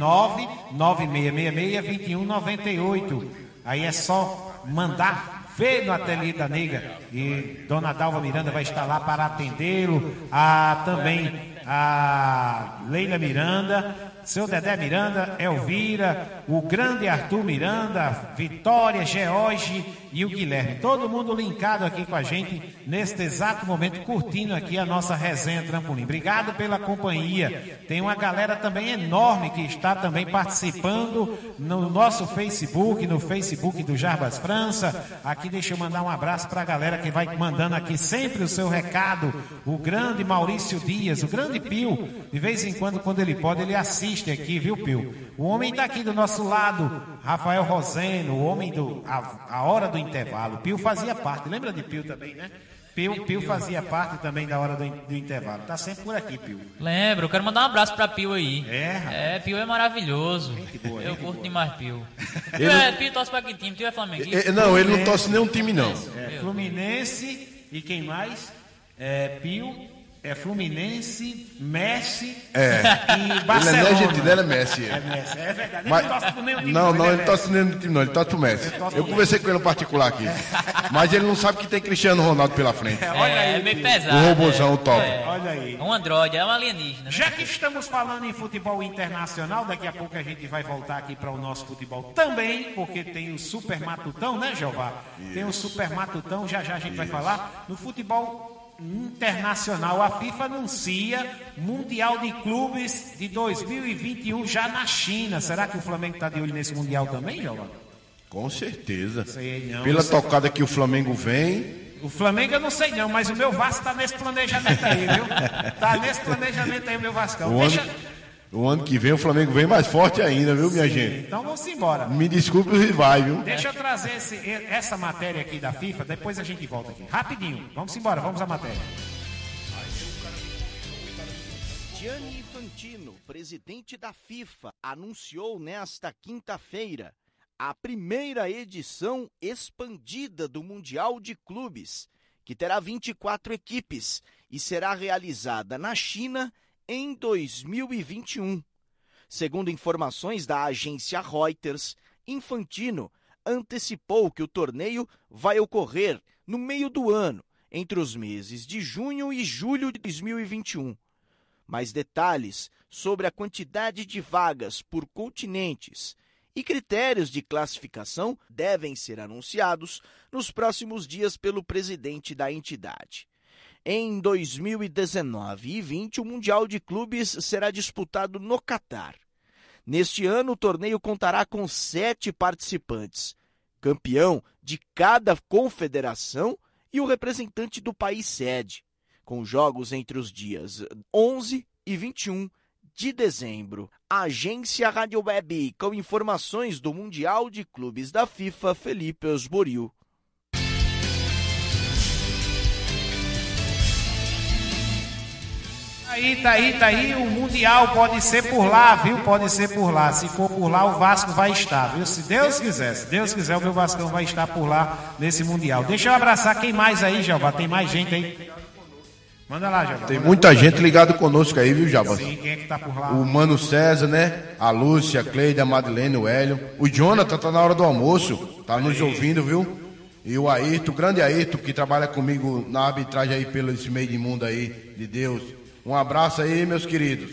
99666-2198. Aí é só mandar ver no ateliê da nega e Dona Dalva Miranda vai estar lá para atendê-lo, a também a Leila Miranda, seu Dedé Miranda, Elvira, o grande Arthur Miranda, Vitória, George e o Guilherme. Todo mundo linkado aqui com a gente neste exato momento, curtindo aqui a nossa resenha Trampolim. Obrigado pela companhia. Tem uma galera também enorme que está também participando no nosso Facebook, no Facebook do Jarbas França. Aqui deixa eu mandar um abraço para a galera que vai mandando aqui sempre o seu recado. O grande Maurício Dias, o grande Pio, de vez em quando, quando ele pode, ele assiste aqui, viu, Pio? O homem está aqui do nosso lado, Rafael Roseno, o homem do a, a hora do intervalo. Pio fazia parte, lembra de Pio também, né? Pio, Pio fazia parte também da hora do, do intervalo. Tá sempre por aqui, Pio. Lembro, eu quero mandar um abraço pra Pio aí. É, rapaz. É, Pio é maravilhoso. boa, eu curto boa. demais Pio. Pio, Ele- é, Pio torce pra que time? Pio é Flamengo. Eh, Não, ele não torce nenhum time, não. É, Fluminense e quem mais? É, Pio, é Fluminense, Messi É. e Ele é Barcelona. nem argentino, ele é Messi. É Messi, é verdade. Ele Mas- não torce por nenhum time, não, não, ele é torce nenhum time, não. Ele torce pro Messi. Eu conversei com ele no particular aqui. Mas ele não sabe que tem Cristiano Ronaldo pela frente. É, olha é, aí, meio Pio. pesado. O robôzão é. top. É. Olha aí. Um androide, é um alienígena. né? Já que estamos falando em futebol internacional, daqui a pouco a gente vai voltar aqui para o nosso futebol também, porque tem o Super Matutão, né, Jeová? Tem o Super Matutão, já já a gente vai falar. No futebol internacional, a FIFA anuncia Mundial de Clubes de 2021 já na China. Será que o Flamengo está de olho nesse Mundial também, Jeová? Com certeza. Sei não, Pela sei. tocada que o Flamengo vem, O Flamengo eu não sei não, mas o meu Vasco está nesse planejamento aí, viu? Tá nesse planejamento aí o meu Vascão. o Deixa... o ano que vem o Flamengo vem mais forte ainda, viu, minha gente? Então vamos embora. Me desculpe os rivais, viu? Deixa eu trazer esse- essa matéria aqui da FIFA, depois a gente volta aqui. Rapidinho. Vamos embora, vamos à matéria. Gianni Infantino, presidente da FIFA, anunciou nesta quinta-feira a primeira edição expandida do Mundial de Clubes, que terá 24 equipes e será realizada na China em 2021. Segundo informações da agência Reuters, Infantino antecipou que o torneio vai ocorrer no meio do ano, entre os meses de junho e julho de 2021. Mais detalhes sobre a quantidade de vagas por continentes e critérios de classificação devem ser anunciados nos próximos dias pelo presidente da entidade. Em 2019 e 20, o Mundial de Clubes será disputado no Catar. Neste ano, o torneio contará com sete participantes, campeão de cada confederação e o representante do país sede, com jogos entre os dias 11 e 21 de dezembro. Agência Rádio Web, com informações do Mundial de Clubes da FIFA, Felipe Osboril. Aí, tá aí, tá aí, o Mundial pode ser por lá, viu? Pode ser por lá. Se for por lá, o Vasco vai estar, viu? Se Deus quiser, se Deus quiser, o meu Vascão vai estar por lá nesse Mundial. Deixa eu abraçar quem mais aí, Jeová. Tem mais gente aí. Manda lá, Jeová. Tem muita gente ligada conosco aí, viu, Jabas? Sim, quem é que tá por lá? O Mano César, né? A Lúcia, a Cleide, a Madeleine, o Hélio. O Jonathan tá na hora do almoço, tá nos ouvindo, viu? E o Ayrton, o grande Ayrton, que trabalha comigo na arbitragem aí pelo esse meio de mundo aí, de Deus. Um abraço aí, meus queridos.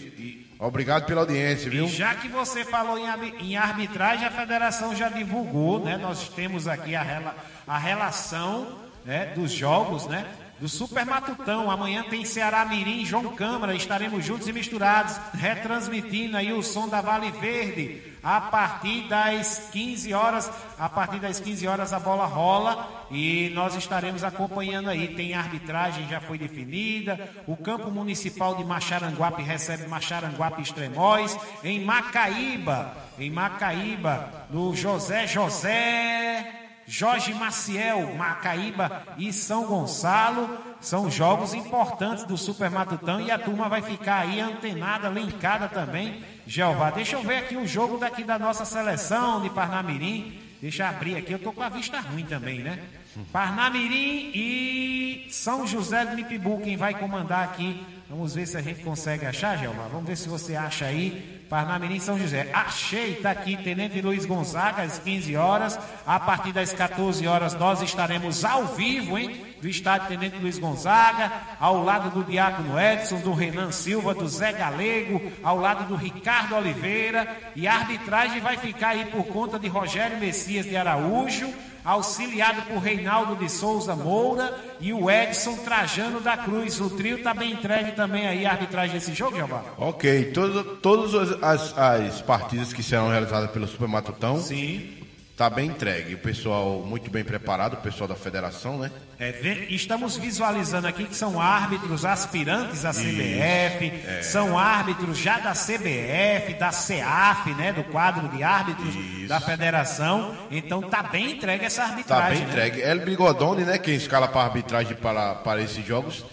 Obrigado pela audiência, viu? E já que você falou em, arbi- em arbitragem, a federação já divulgou, né? Nós temos aqui a, rela- a relação né, dos jogos, né? Do Super Matutão. Amanhã tem Ceará Mirim João Câmara. Estaremos juntos e misturados, retransmitindo aí o som da Vale Verde. A partir das 15 horas, a partir das 15 horas a bola rola e nós estaremos acompanhando aí. Tem arbitragem, já foi definida. O campo municipal de Macharanguape recebe Macharanguape Extremóis. Em Macaíba, em Macaíba, no José José. Jorge Maciel, Macaíba e São Gonçalo são jogos importantes do Super Matutão e a turma vai ficar aí antenada, linkada também. Jeová, deixa eu ver aqui o jogo daqui da nossa seleção de Parnamirim. Deixa eu abrir aqui, eu tô com a vista ruim também, né? Parnamirim e São José do Mipibu, quem vai comandar aqui. Vamos ver se a gente consegue achar, Jeová. Vamos ver se você acha aí. Parnamirim São José. Achei, tá aqui, Tenente Luiz Gonzaga, às 15 horas. A partir das 14 horas nós estaremos ao vivo, hein? Do estádio Tenente Luiz Gonzaga, ao lado do Diácono Edson, do Renan Silva, do Zé Galego, ao lado do Ricardo Oliveira. E a arbitragem vai ficar aí por conta de Rogério Messias de Araújo, auxiliado por Reinaldo de Souza Moura e o Edson Trajano da Cruz. O trio tá bem entregue também aí a arbitragem desse jogo, Jeová? Ok, todo, todas as, as- as partidas que serão realizadas pelo Super Matutão Sim. Tá bem entregue. O pessoal muito bem preparado, o pessoal da federação, né? É, estamos visualizando aqui que são árbitros aspirantes à CBF, É. são árbitros já da CBF, da CEAF, né, do quadro de árbitros da federação. Então tá bem entregue essa Tá arbitragem. bem né? entregue. El Bigodoni, né, quem escala para arbitragem para, para esses jogos,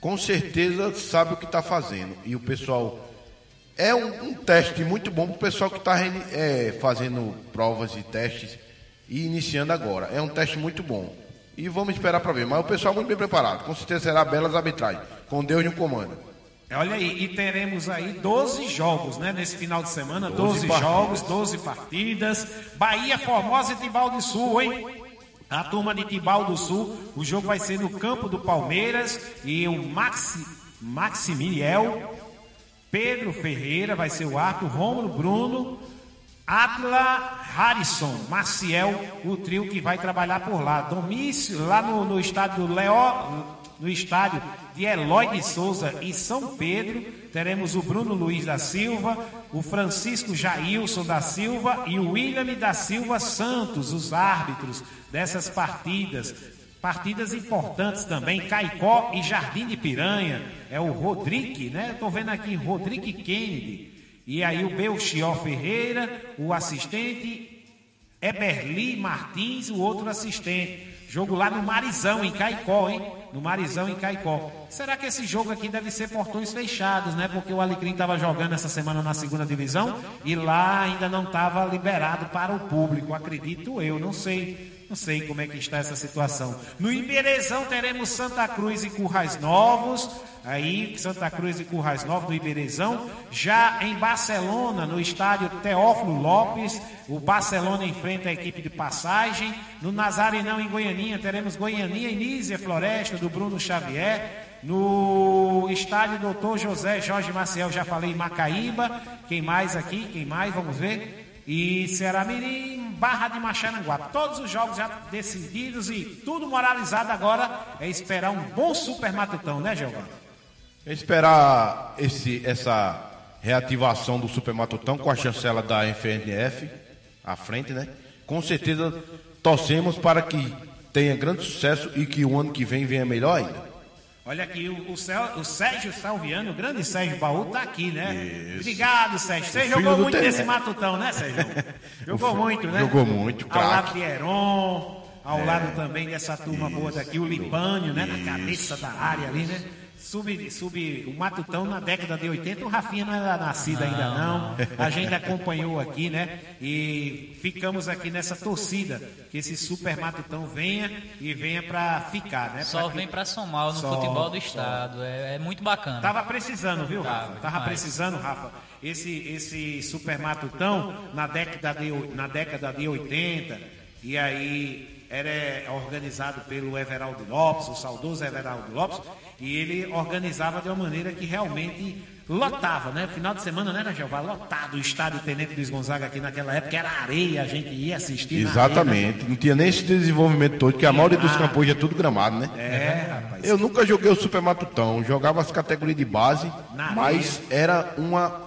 com certeza sabe o que está fazendo. E o pessoal. É um, um teste muito bom para o pessoal que está fazendo provas e testes e iniciando agora. É um teste muito bom. E vamos esperar para ver. Mas o pessoal muito bem preparado. Com certeza será belas arbitragens. Com Deus no comando. Olha aí, e teremos aí 12 jogos, né, nesse final de semana, 12 12, partidas. jogos, 12 partidas. Bahia, Formosa e Tibau do Sul, hein? A turma de Tibau do Sul, o jogo vai ser no campo do Palmeiras e o Maxi, Maximiliel, Pedro Ferreira vai ser o árbitro, Rômulo Bruno, Atla Harrison, Maciel, o trio que vai trabalhar por lá. Domício, lá no, no estádio do Leó, no estádio de Eloy de Souza em São Pedro, teremos o Bruno Luiz da Silva, o Francisco Jailson da Silva e o William da Silva Santos, os árbitros dessas partidas. Partidas importantes também, Caicó e Jardim de Piranha. É o Rodrigue, né? Estou vendo aqui, Rodrigue Kennedy. E aí o Belchior Ferreira, o assistente Eberli Martins, o outro assistente. Jogo lá no Marizão, em Caicó, hein? no Marizão em Caicó. Será que esse jogo aqui deve ser portões fechados, né? Porque o Alecrim estava jogando essa semana na segunda divisão e lá ainda não estava liberado para o público, acredito eu, não sei. Não sei como é que está essa situação. No Iberezão teremos Santa Cruz e Currais Novos. Aí, Santa Cruz e Currais Novos do Iberezão. Já em Barcelona, no estádio Teófilo Lopes, o Barcelona enfrenta a equipe de passagem. No Nazarenão, em Goianinha, teremos Goianinha e Nízia Floresta, do Bruno Xavier. No estádio Doutor José Jorge Maciel, já falei Macaíba. Quem mais aqui? Quem mais? Vamos ver. E Ceará Mirim, Barra de Macharanguape. Todos os jogos já decididos e tudo moralizado agora. É esperar um bom super matutão, né, Giovanni? É esperar esse, essa reativação do super matutão com a chancela da FNF à frente, né? Com certeza torcemos para que tenha grande sucesso e que o ano que vem venha melhor ainda. Olha aqui, o, o, o Sérgio Salviano, o grande Sérgio Baú, tá aqui, né? Isso. Obrigado, Sérgio. Você jogou muito nesse matutão, né, Sérgio? Jogou muito, né? Jogou muito, claro. Ao lado de Heron, ao é. lado também dessa turma Isso. boa daqui, o Lipânio, né? Na cabeça da área ali, né? Sub, sub, o Matutão na década de 80, o Rafinha não era nascido ainda não. A gente acompanhou aqui, né? E ficamos aqui nessa torcida que esse Super Matutão venha e venha para ficar, né? Só pra vem para somar no só, futebol do estado. É, é, muito bacana. Tava precisando, viu, Rafa? Tava precisando, Rafa. Esse esse Super Matutão na década de na década de 80 e aí era organizado pelo Everaldo Lopes, o saudoso Everaldo Lopes e ele organizava de uma maneira que realmente lotava, né? Final de semana, né, Jeová? Lotado o estádio Tenente Luiz Gonzaga aqui naquela época, era areia, a gente ia assistir. Exatamente, não tinha nem esse desenvolvimento todo, porque a maioria dos campos é tudo gramado, né? É, rapaz. Eu nunca joguei o Super Matutão, jogava as categorias de base, mas era uma,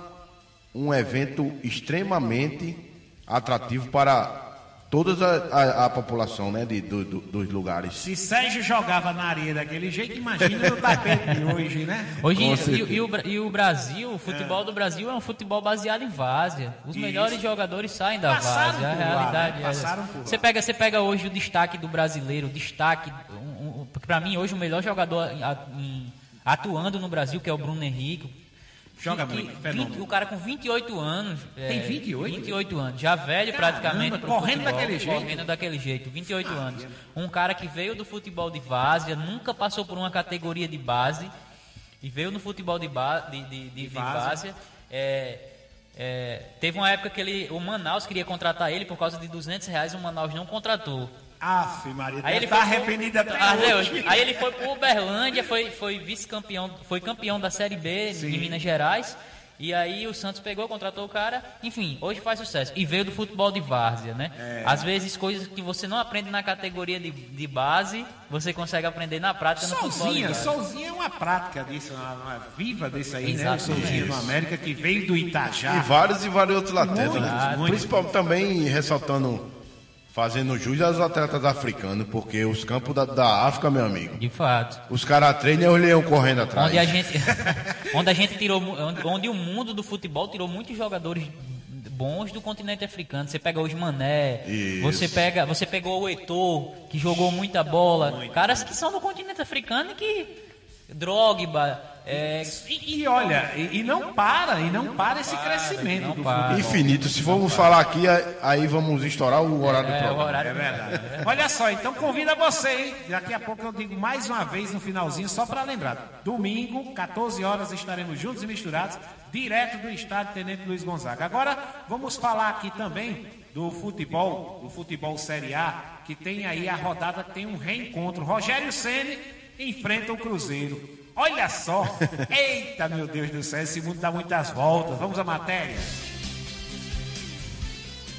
um evento extremamente atrativo para toda a, a, a, população né, de, do, do, dos lugares. Se Sérgio jogava na areia daquele jeito, imagina no tapete de hoje, né? Hoje, e, e, o, e o Brasil, o futebol é. do Brasil é um futebol baseado em várzea. Os Isso. melhores jogadores saem da Passaram várzea. A realidade lá, né? é Você pega, você pega hoje o destaque do brasileiro, o destaque. Um, um, para mim, hoje, o melhor jogador atuando no Brasil, que é o Bruno Henrique Joga muito, 20, o cara com 28 anos. Tem 28? É, 28 anos, já velho Caramba, praticamente. Correndo futebol, daquele jeito. Correndo daquele jeito, 28 ah, anos. Um cara que veio do futebol de várzea, nunca passou por uma categoria de base, e veio no futebol de, ba, de, de, de, de várzea. É, é, teve uma época que ele, o Manaus queria contratar ele por causa de 200 reais, o Manaus não contratou. Aff, Maria, aí ele tá arrependido até ah, hoje. Aí ele foi pro Uberlândia, foi, foi vice-campeão, foi campeão da Série B Sim. em Minas Gerais. E aí o Santos pegou, contratou o cara, enfim, hoje faz sucesso. E veio do futebol de várzea, né? É. Às vezes coisas que você não aprende na categoria de, de base, você consegue aprender na prática no futebol de várzea. Solzinha é uma prática disso, uma, uma viva desse aí, Exatamente. né? O Solzinha no América, que veio do Itajá. E vários e vários outros laterais. Né? Principalmente também ressaltando fazendo jus aos atletas africanos, porque os campos da, da África, meu amigo. De fato. Os caras treinam e os leão correndo atrás. Onde a gente, onde a gente tirou, onde, onde o mundo do futebol tirou muitos jogadores bons do continente africano. Você pega os Mané, Isso. você pega, você pegou o Eto'o, que jogou muita bola, Muito caras que são do continente africano e que Drogba, é... E, e, olha, e, e, não para, e não para esse para, crescimento do para, Infinito. Se formos falar aqui, aí vamos estourar o horário é, do programa. Horário é verdade. olha só, então convida você, hein? Daqui a pouco eu digo mais uma vez no finalzinho, só para lembrar. Domingo, 14 horas, estaremos juntos e misturados, direto do estádio Tenente Luiz Gonzaga. Agora, vamos falar aqui também do futebol, do futebol Série A, que tem aí a rodada, tem um reencontro. Rogério Ceni enfrenta o Cruzeiro. Olha só! Eita, meu Deus do céu, esse mundo dá muitas voltas. Vamos à matéria.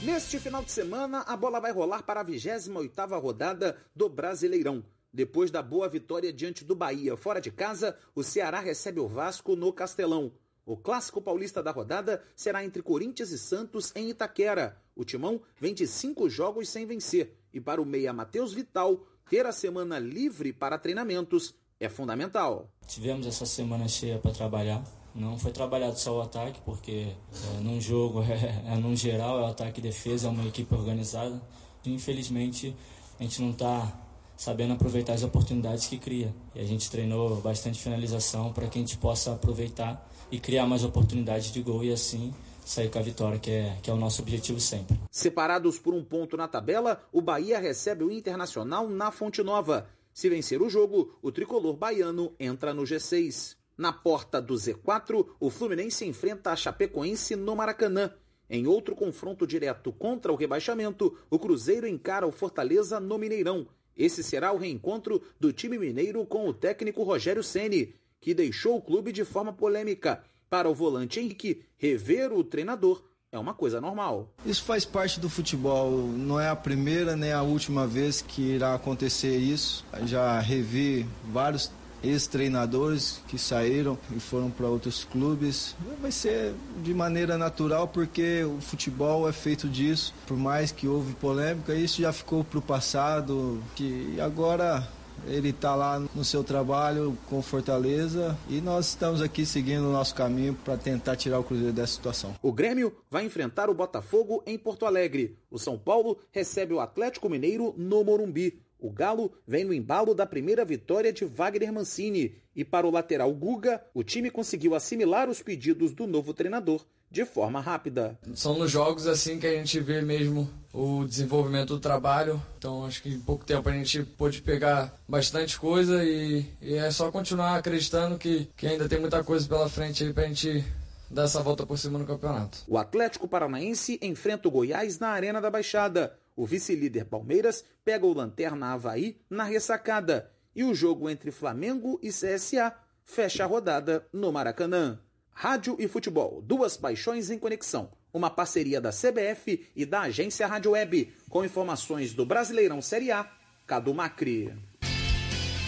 Neste final de semana, a bola vai rolar para a 28ª rodada do Brasileirão. Depois da boa vitória diante do Bahia fora de casa, o Ceará recebe o Vasco no Castelão. O clássico paulista da rodada será entre Corinthians e Santos em Itaquera. O Timão vem de cinco jogos sem vencer. E para o meia Matheus Vital, ter a semana livre para treinamentos é fundamental. Tivemos essa semana cheia para trabalhar. Não foi trabalhado só o ataque, porque é, num jogo, é, é num geral, é o ataque e defesa, é uma equipe organizada. Infelizmente, a gente não está sabendo aproveitar as oportunidades que cria. E a gente treinou bastante finalização para que a gente possa aproveitar e criar mais oportunidades de gol e assim sair com a vitória, que é, que é o nosso objetivo sempre. Separados por um ponto na tabela, o Bahia recebe o Internacional na Fonte Nova. Se vencer o jogo, o tricolor baiano entra no G6. Na porta do Z4, o Fluminense enfrenta a Chapecoense no Maracanã. Em outro confronto direto contra o rebaixamento, o Cruzeiro encara o Fortaleza no Mineirão. Esse será o reencontro do time mineiro com o técnico Rogério Ceni, que deixou o clube de forma polêmica. Para o volante Henrique, rever o treinador é uma coisa normal. Isso faz parte do futebol. Não é a primeira nem a última vez que irá acontecer isso. Já revi vários ex-treinadores que saíram e foram para outros clubes. Vai ser de maneira natural porque o futebol é feito disso. Por mais que houve polêmica, isso já ficou para o passado. Que agora ele está lá no seu trabalho com Fortaleza e nós estamos aqui seguindo o nosso caminho para tentar tirar o Cruzeiro dessa situação. O Grêmio vai enfrentar o Botafogo em Porto Alegre. O São Paulo recebe o Atlético Mineiro no Morumbi. O Galo vem no embalo da primeira vitória de Wagner Mancini. E para o lateral Guga, o time conseguiu assimilar os pedidos do novo treinador de forma rápida. São nos jogos assim que a gente vê mesmo o desenvolvimento do trabalho. Então acho que em pouco tempo a gente pôde pegar bastante coisa e, e é só continuar acreditando que, que ainda tem muita coisa pela frente aí pra gente dar essa volta por cima no campeonato. O Atlético Paranaense enfrenta o Goiás na Arena da Baixada. O vice-líder Palmeiras pega o Lanterna Havaí na ressacada. E o jogo entre Flamengo e CSA fecha a rodada no Maracanã. Rádio e futebol, duas paixões em conexão. Uma parceria da CBF e da agência Rádio Web, com informações do Brasileirão Série A, Cadu Macri.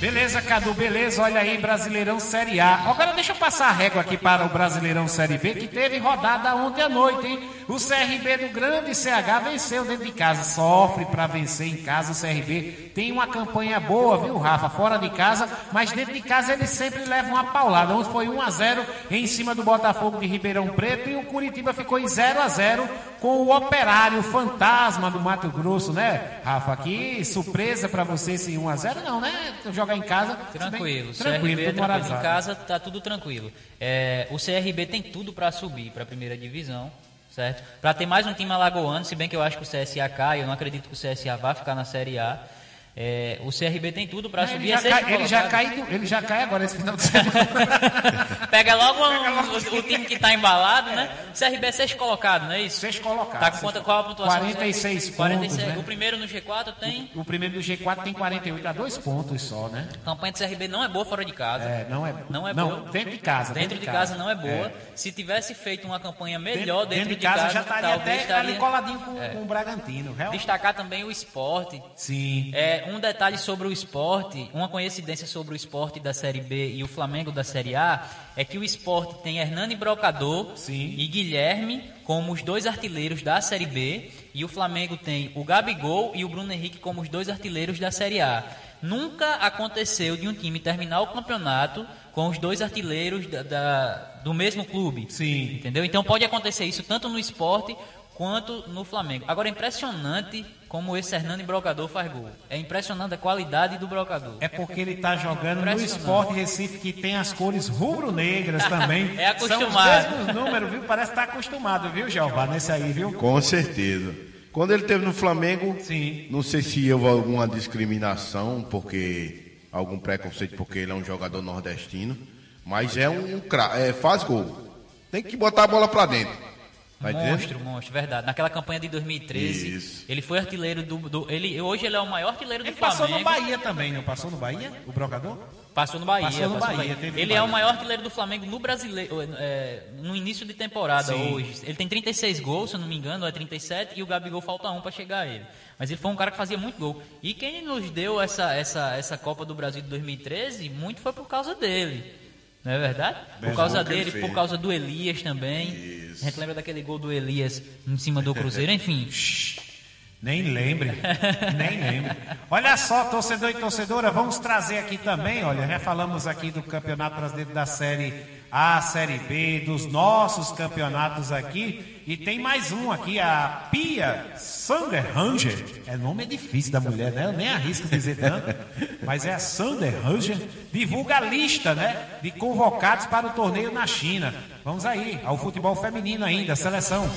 Beleza, Cadu, beleza. Olha aí, Brasileirão Série A. Agora deixa eu passar a régua aqui para o Brasileirão Série B, que teve rodada ontem à noite, hein? O CRB do grande CH venceu dentro de casa. Sofre para vencer em casa o CRB. Tem uma campanha boa, viu, Rafa? Fora de casa, mas dentro de casa ele sempre leva uma paulada. Ontem foi 1 a 0 em cima do Botafogo de Ribeirão Preto e o Curitiba ficou em 0 a 0 com o Operário Fantasma do Mato Grosso, né? Rafa, que surpresa para você esse 1 a 0 não, né? Jogar em casa. Tranquilo. Bem, tranquilo, CRB tudo tranquilo. Em casa tá tudo tranquilo. É, o CRB tem tudo para subir para a primeira divisão, certo? Para ter mais um time alagoano, se bem que eu acho que o CSA cai, eu não acredito que o CSA vá ficar na Série A. É, o CRB tem tudo para subir. ele, é já cai, ele, já cai, ele já cai agora esse final de semana. Pega logo um- o, o time que tá embalado, né? O CRB é sexto colocado, não é isso? Sexto colocado. Tá com quanto, qual a pontuação? 46 pontos, 46. né? O primeiro no G4 tem. O primeiro do G4 tem 48 a dois pontos só, né? A campanha do CRB não é boa fora de casa. É, não é, Não é não, boa. Dentro de casa. Dentro de casa não é boa. Se tivesse feito uma campanha melhor dentro, de casa, já estaria até ali estaria- coladinho com, É. com o Bragantino. Real- Destacar também o esporte. Sim. É, um detalhe sobre o esporte, uma coincidência sobre o esporte da Série B e o Flamengo da Série A, é que o esporte tem Hernani Brocador e Guilherme como os dois artilheiros da Série B, e o Flamengo tem o Gabigol e o Bruno Henrique como os dois artilheiros da Série A. Nunca aconteceu de um time terminar o campeonato com os dois artilheiros da- da- do mesmo clube. Sim. Entendeu? Então pode acontecer isso tanto no esporte quanto no Flamengo. Agora é impressionante como esse Hernani Brocador faz gol. É impressionante a qualidade do Brocador. É porque ele tá jogando no. Esporte Recife, que tem as cores rubro-negras também. É acostumado. São os mesmos números, viu? Parece que tá acostumado, viu, Jeová, nesse aí, viu? Com certeza. Quando ele teve no Flamengo, Sim. não sei se houve alguma discriminação, porque algum preconceito, porque ele é um jogador nordestino, mas é um cra- é, faz gol. Tem que botar a bola pra dentro. Entendendo? monstro, monstro, verdade. Naquela campanha de 2013, Isso. ele foi artilheiro do, do- ele hoje ele é o maior artilheiro do Ele passou Flamengo. no Bahia também, não passou no Bahia? O Brocador? Passou no Bahia. Passou no passou Bahia, no Ele é Bahia. o maior artilheiro do Flamengo no brasileiro, é, no início de temporada Sim. hoje. Ele tem 36 gols, se eu não me engano, ou é 37, e o Gabigol falta um para chegar a ele. Mas ele foi um cara que fazia muito gol. E quem nos deu essa, essa, essa Copa do Brasil de 2013, muito foi por causa dele. Não é verdade? Por Belo causa dele, fez. por causa do Elias também. A gente lembra daquele gol do Elias em cima do Cruzeiro, enfim. Nem lembre, nem lembre. Olha só, torcedor e torcedora, vamos trazer aqui também, olha, já falamos aqui do Campeonato Brasileiro da Série A, Série B, dos nossos campeonatos aqui. E tem mais um aqui, a Pia Sanderhanger. É nome é difícil da mulher, né? Eu nem arrisco dizer tanto. Mas é a Sanderhanger. Divulga a lista, né? De convocados para o torneio na China. Vamos aí, ao futebol feminino ainda, seleção.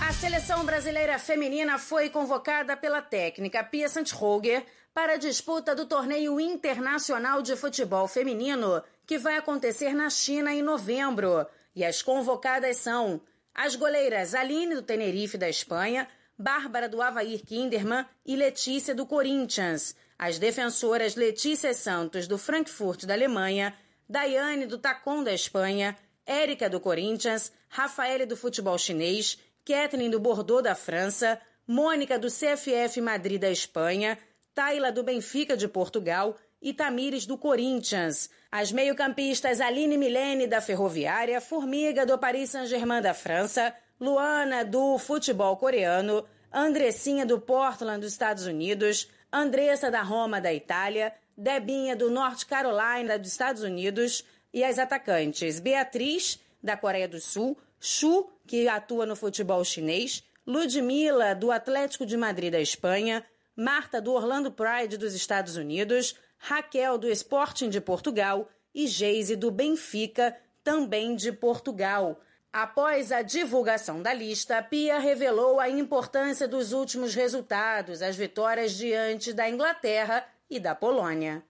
A seleção brasileira feminina foi convocada pela técnica Pia Sandroger para a disputa do torneio internacional de futebol feminino que vai acontecer na China em novembro. E as convocadas são as goleiras Aline do Tenerife da Espanha, Bárbara do Havaí Kinderman e Letícia do Corinthians. As defensoras Letícia Santos do Frankfurt da Alemanha, Daiane do Tacon da Espanha, Érica do Corinthians, Rafaele do futebol chinês, Kathleen do Bordeaux da França, Mônica do CFF Madrid da Espanha, Tayla do Benfica de Portugal e Tamires do Corinthians. As meio-campistas Aline Milene da Ferroviária, Formiga do Paris Saint-Germain da França, Luana do futebol coreano, Andressinha do Portland dos Estados Unidos, Andressa da Roma da Itália, Debinha do North Carolina dos Estados Unidos e as atacantes Beatriz da Coreia do Sul, Chu, que atua no futebol chinês, Ludmila do Atlético de Madrid da Espanha, Marta do Orlando Pride dos Estados Unidos, Raquel do Sporting de Portugal e Geise do Benfica, também de Portugal. Após a divulgação da lista, Pia revelou a importância dos últimos resultados, as vitórias diante da Inglaterra e da Polônia.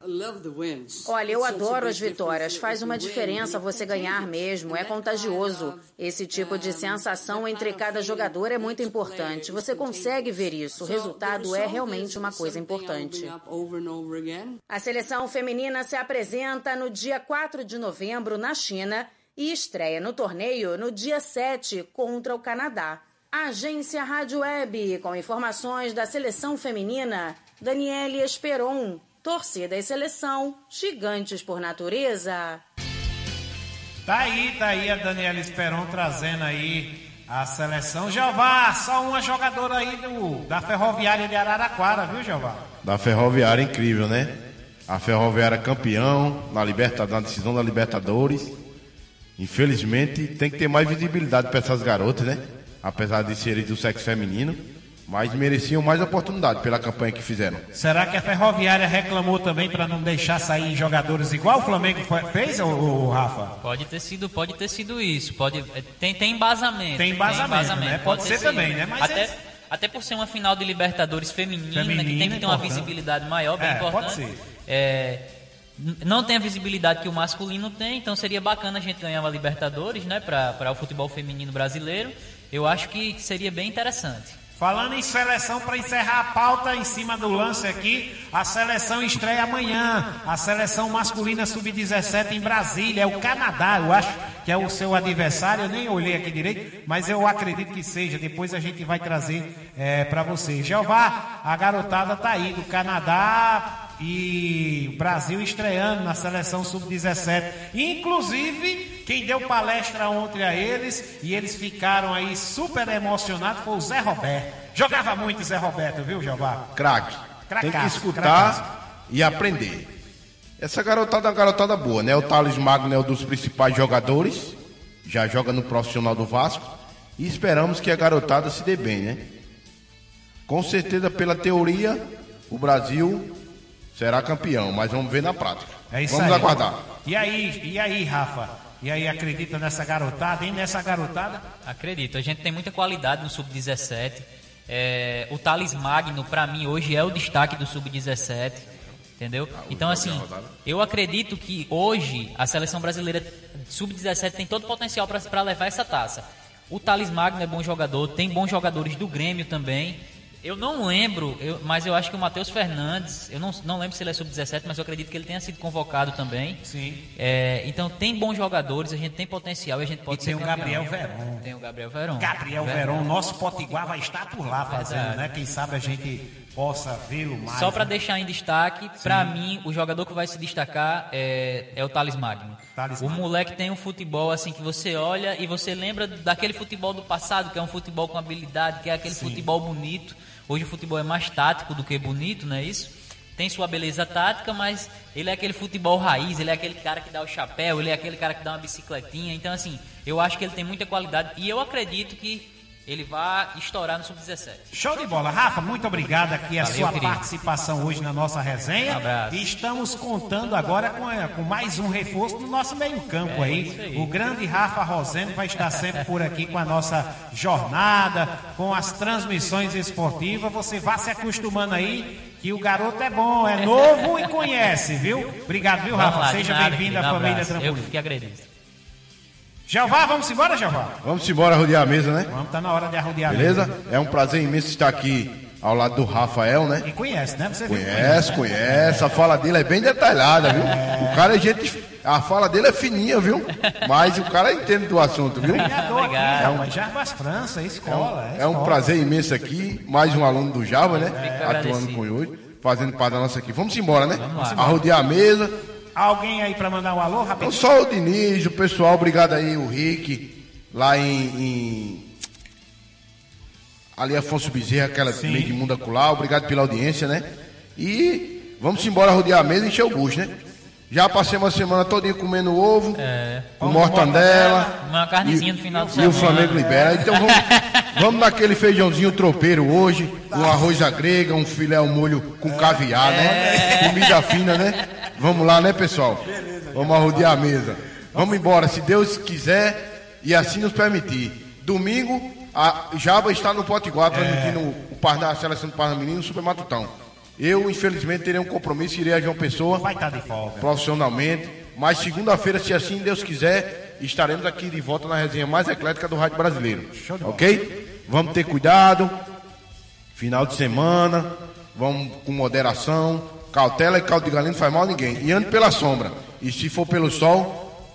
Olha, eu adoro as vitórias. Faz uma diferença você ganhar mesmo. É contagioso. Esse tipo de sensação entre cada jogador é muito importante. Você consegue ver isso. O resultado é realmente uma coisa importante. A seleção feminina se apresenta no dia 4 de novembro na China e estreia no torneio no dia 7 contra o Canadá. Agência Rádio Web, com informações da seleção feminina. Daniele Esperon, torcida e seleção, gigantes por natureza. Tá aí, tá aí a Daniela Esperon trazendo aí a seleção. Jeová, só uma jogadora aí do, da Ferroviária de Araraquara, viu, Jeová? Da Ferroviária, incrível, né? A Ferroviária campeão na, liberta, na decisão da Libertadores. Infelizmente, tem que ter mais visibilidade para essas garotas, né? Apesar de serem do sexo feminino. Mas mereciam mais oportunidade pela campanha que fizeram. Será que a Ferroviária reclamou também para não deixar sair jogadores igual o Flamengo fez, o Rafa? Pode ter sido, pode ter sido isso. Pode, tem, tem embasamento. Tem embasamento, tem embasamento né? Pode, pode ser também, né? Mas até, é... até por ser uma final de Libertadores feminina, feminina que tem que ter uma visibilidade maior, bem é, importante. Pode ser. É, não tem a visibilidade que o masculino tem, então seria bacana a gente ganhar uma Libertadores, né, para o futebol feminino brasileiro. Eu acho que seria bem interessante. Falando em seleção, para encerrar a pauta em cima do lance aqui, a seleção estreia amanhã. A seleção masculina sub-17 em Brasília. É o Canadá, eu acho que é o seu adversário. Eu nem olhei aqui direito, mas eu acredito que seja. Depois a gente vai trazer é, para vocês. Jeová, a garotada tá aí do Canadá e o Brasil estreando na seleção sub-17. Inclusive, quem deu palestra ontem a eles e eles ficaram aí super emocionados foi o Zé Roberto. Jogava muito Zé Roberto, viu, Jeová? Craque. Tem que escutar e aprender. Essa garotada é uma garotada boa, né? O Thales Magno é um dos principais jogadores, já joga no profissional do Vasco. E esperamos que a garotada se dê bem, né? Com certeza, pela teoria, o Brasil será campeão, mas vamos ver na prática. É isso vamos aí. aguardar. E aí, e aí, Rafa? E aí, acredita nessa garotada, hein? Nessa garotada? Acredito. A gente tem muita qualidade no Sub-17. É, o Thales Magno, para mim, hoje é o destaque do Sub-17. Entendeu? Ah, então, assim, eu acredito que hoje a seleção brasileira Sub-17 tem todo o potencial para levar essa taça. O Thales Magno é bom jogador, tem bons jogadores do Grêmio também. Eu não lembro, eu, mas eu acho que o Matheus Fernandes, eu não, não lembro se ele é sub-17, mas eu acredito que ele tenha sido convocado também. Sim. É, então tem bons jogadores, a gente tem potencial e a gente pode e ser tem o Gabriel Verón. Tem o Gabriel Verón. Gabriel Verón, nosso Potiguar vai estar por lá fazendo, Verdade. né? Quem sabe a gente possa vê-lo mais. Só para né? deixar em destaque, para mim, o jogador que vai se destacar é, é o Thales Magno. Thales o Magno. moleque tem um futebol assim que você olha e você lembra daquele futebol do passado, que é um futebol com habilidade, que é aquele Sim. futebol bonito. Hoje o futebol é mais tático do que bonito, não é isso? tem sua beleza tática, mas ele é aquele futebol raiz, ele é aquele cara que dá o chapéu, ele é aquele cara que dá uma bicicletinha. Então, assim, eu acho que ele tem muita qualidade e eu acredito que ele vai estourar no Sub-17. Show de bola. Rafa, muito obrigado aqui a Valeu, sua querido. participação hoje na nossa resenha. Um. E estamos contando agora com, eh, com mais um reforço no nosso meio-campo É, aí. O grande Rafa Rosendo vai estar sempre por aqui com a nossa jornada, com as transmissões esportivas. Você vá se acostumando aí. Que o garoto é bom, é novo e conhece, viu? Obrigado, viu, Rafa? lá, Seja bem-vindo à querido. Um família abraço. Eu que agradeço. Jeová, vamos embora, Jeová? Vamos embora rodear a mesa, né? Vamos, tá na hora de arrodear. Beleza? mesmo. É um prazer imenso estar aqui ao lado do Rafael, né? E conhece, né? Você viu Conhece, conhece. A fala dele é bem detalhada, viu? O cara é gente. A fala dele é fininha, viu? Mas o cara entende do assunto, viu? Aqui, É um- Jarbas França, escola. É um escola. prazer imenso aqui, mais um aluno do Java, né? Atuando com o hoje, fazendo parte da nossa aqui. Vamos embora, né? Vamos lá. Arrodear a mesa. Alguém aí pra mandar um alô, Então, rapidinho? só o Diniz, o pessoal, obrigado aí, o Rick, lá em. em- Ali Afonso Bezerra, aquela meio de mundo acolá, obrigado pela audiência, né? E vamos embora rodear a mesa e encher o bucho, né? Já passei uma semana todinha comendo ovo, com mortandela. Uma carnezinha no final de E o semana. Flamengo libera. Então vamos, vamos naquele feijãozinho tropeiro hoje, um arroz à grega, um filé ao molho com caviar, né? Comida fina, né? Vamos lá, né, pessoal? Vamos arrodear a mesa. Vamos embora, se Deus quiser e assim nos permitir. Domingo, a Jaba está no Potiguar transmitindo o Parná, a seleção do Parná Menino, Super Matutão. Eu, infelizmente, terei um compromisso, irei a João Pessoa. Vai estar de folga. Profissionalmente. Mas segunda-feira, se assim Deus quiser, estaremos aqui de volta na resenha mais eclética do Rádio Brasileiro. Ok? Vamos ter cuidado. Final de semana. Vamos com moderação. Cautela e caldo de galinha não faz mal a ninguém. E ande pela sombra. E se for pelo sol,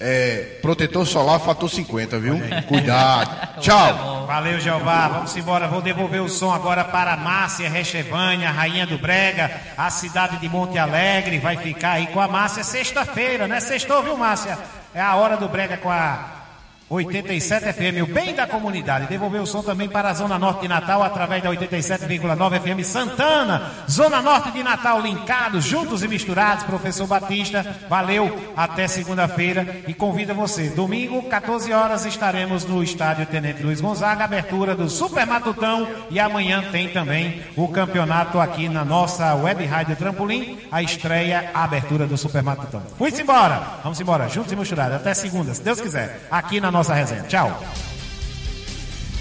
é, protetor solar fator 50, viu? Cuidado. Tchau. Valeu, Jeová. Vamos embora. Vou devolver o som agora para Márcia Rechevânia, Rainha do Brega, a cidade de Monte Alegre. Vai ficar aí com a Márcia sexta-feira, né? Sextou, viu, Márcia? É a hora do Brega com a 87 FM, o bem da comunidade. Devolver o som também para a Zona Norte de Natal através da 87,9 FM Santana. Zona Norte de Natal linkados, juntos e misturados. Professor Batista, valeu. Até segunda-feira e convida você. Domingo, 14 horas, estaremos no estádio Tenente Luiz Gonzaga, abertura do Super Matutão. E amanhã tem também o campeonato aqui na nossa web rádio Trampolim, a estreia, a abertura do Super Matutão. Fui-se embora. Vamos embora, juntos e misturados. Até segunda, se Deus quiser, aqui na nossa resenha. Tchau.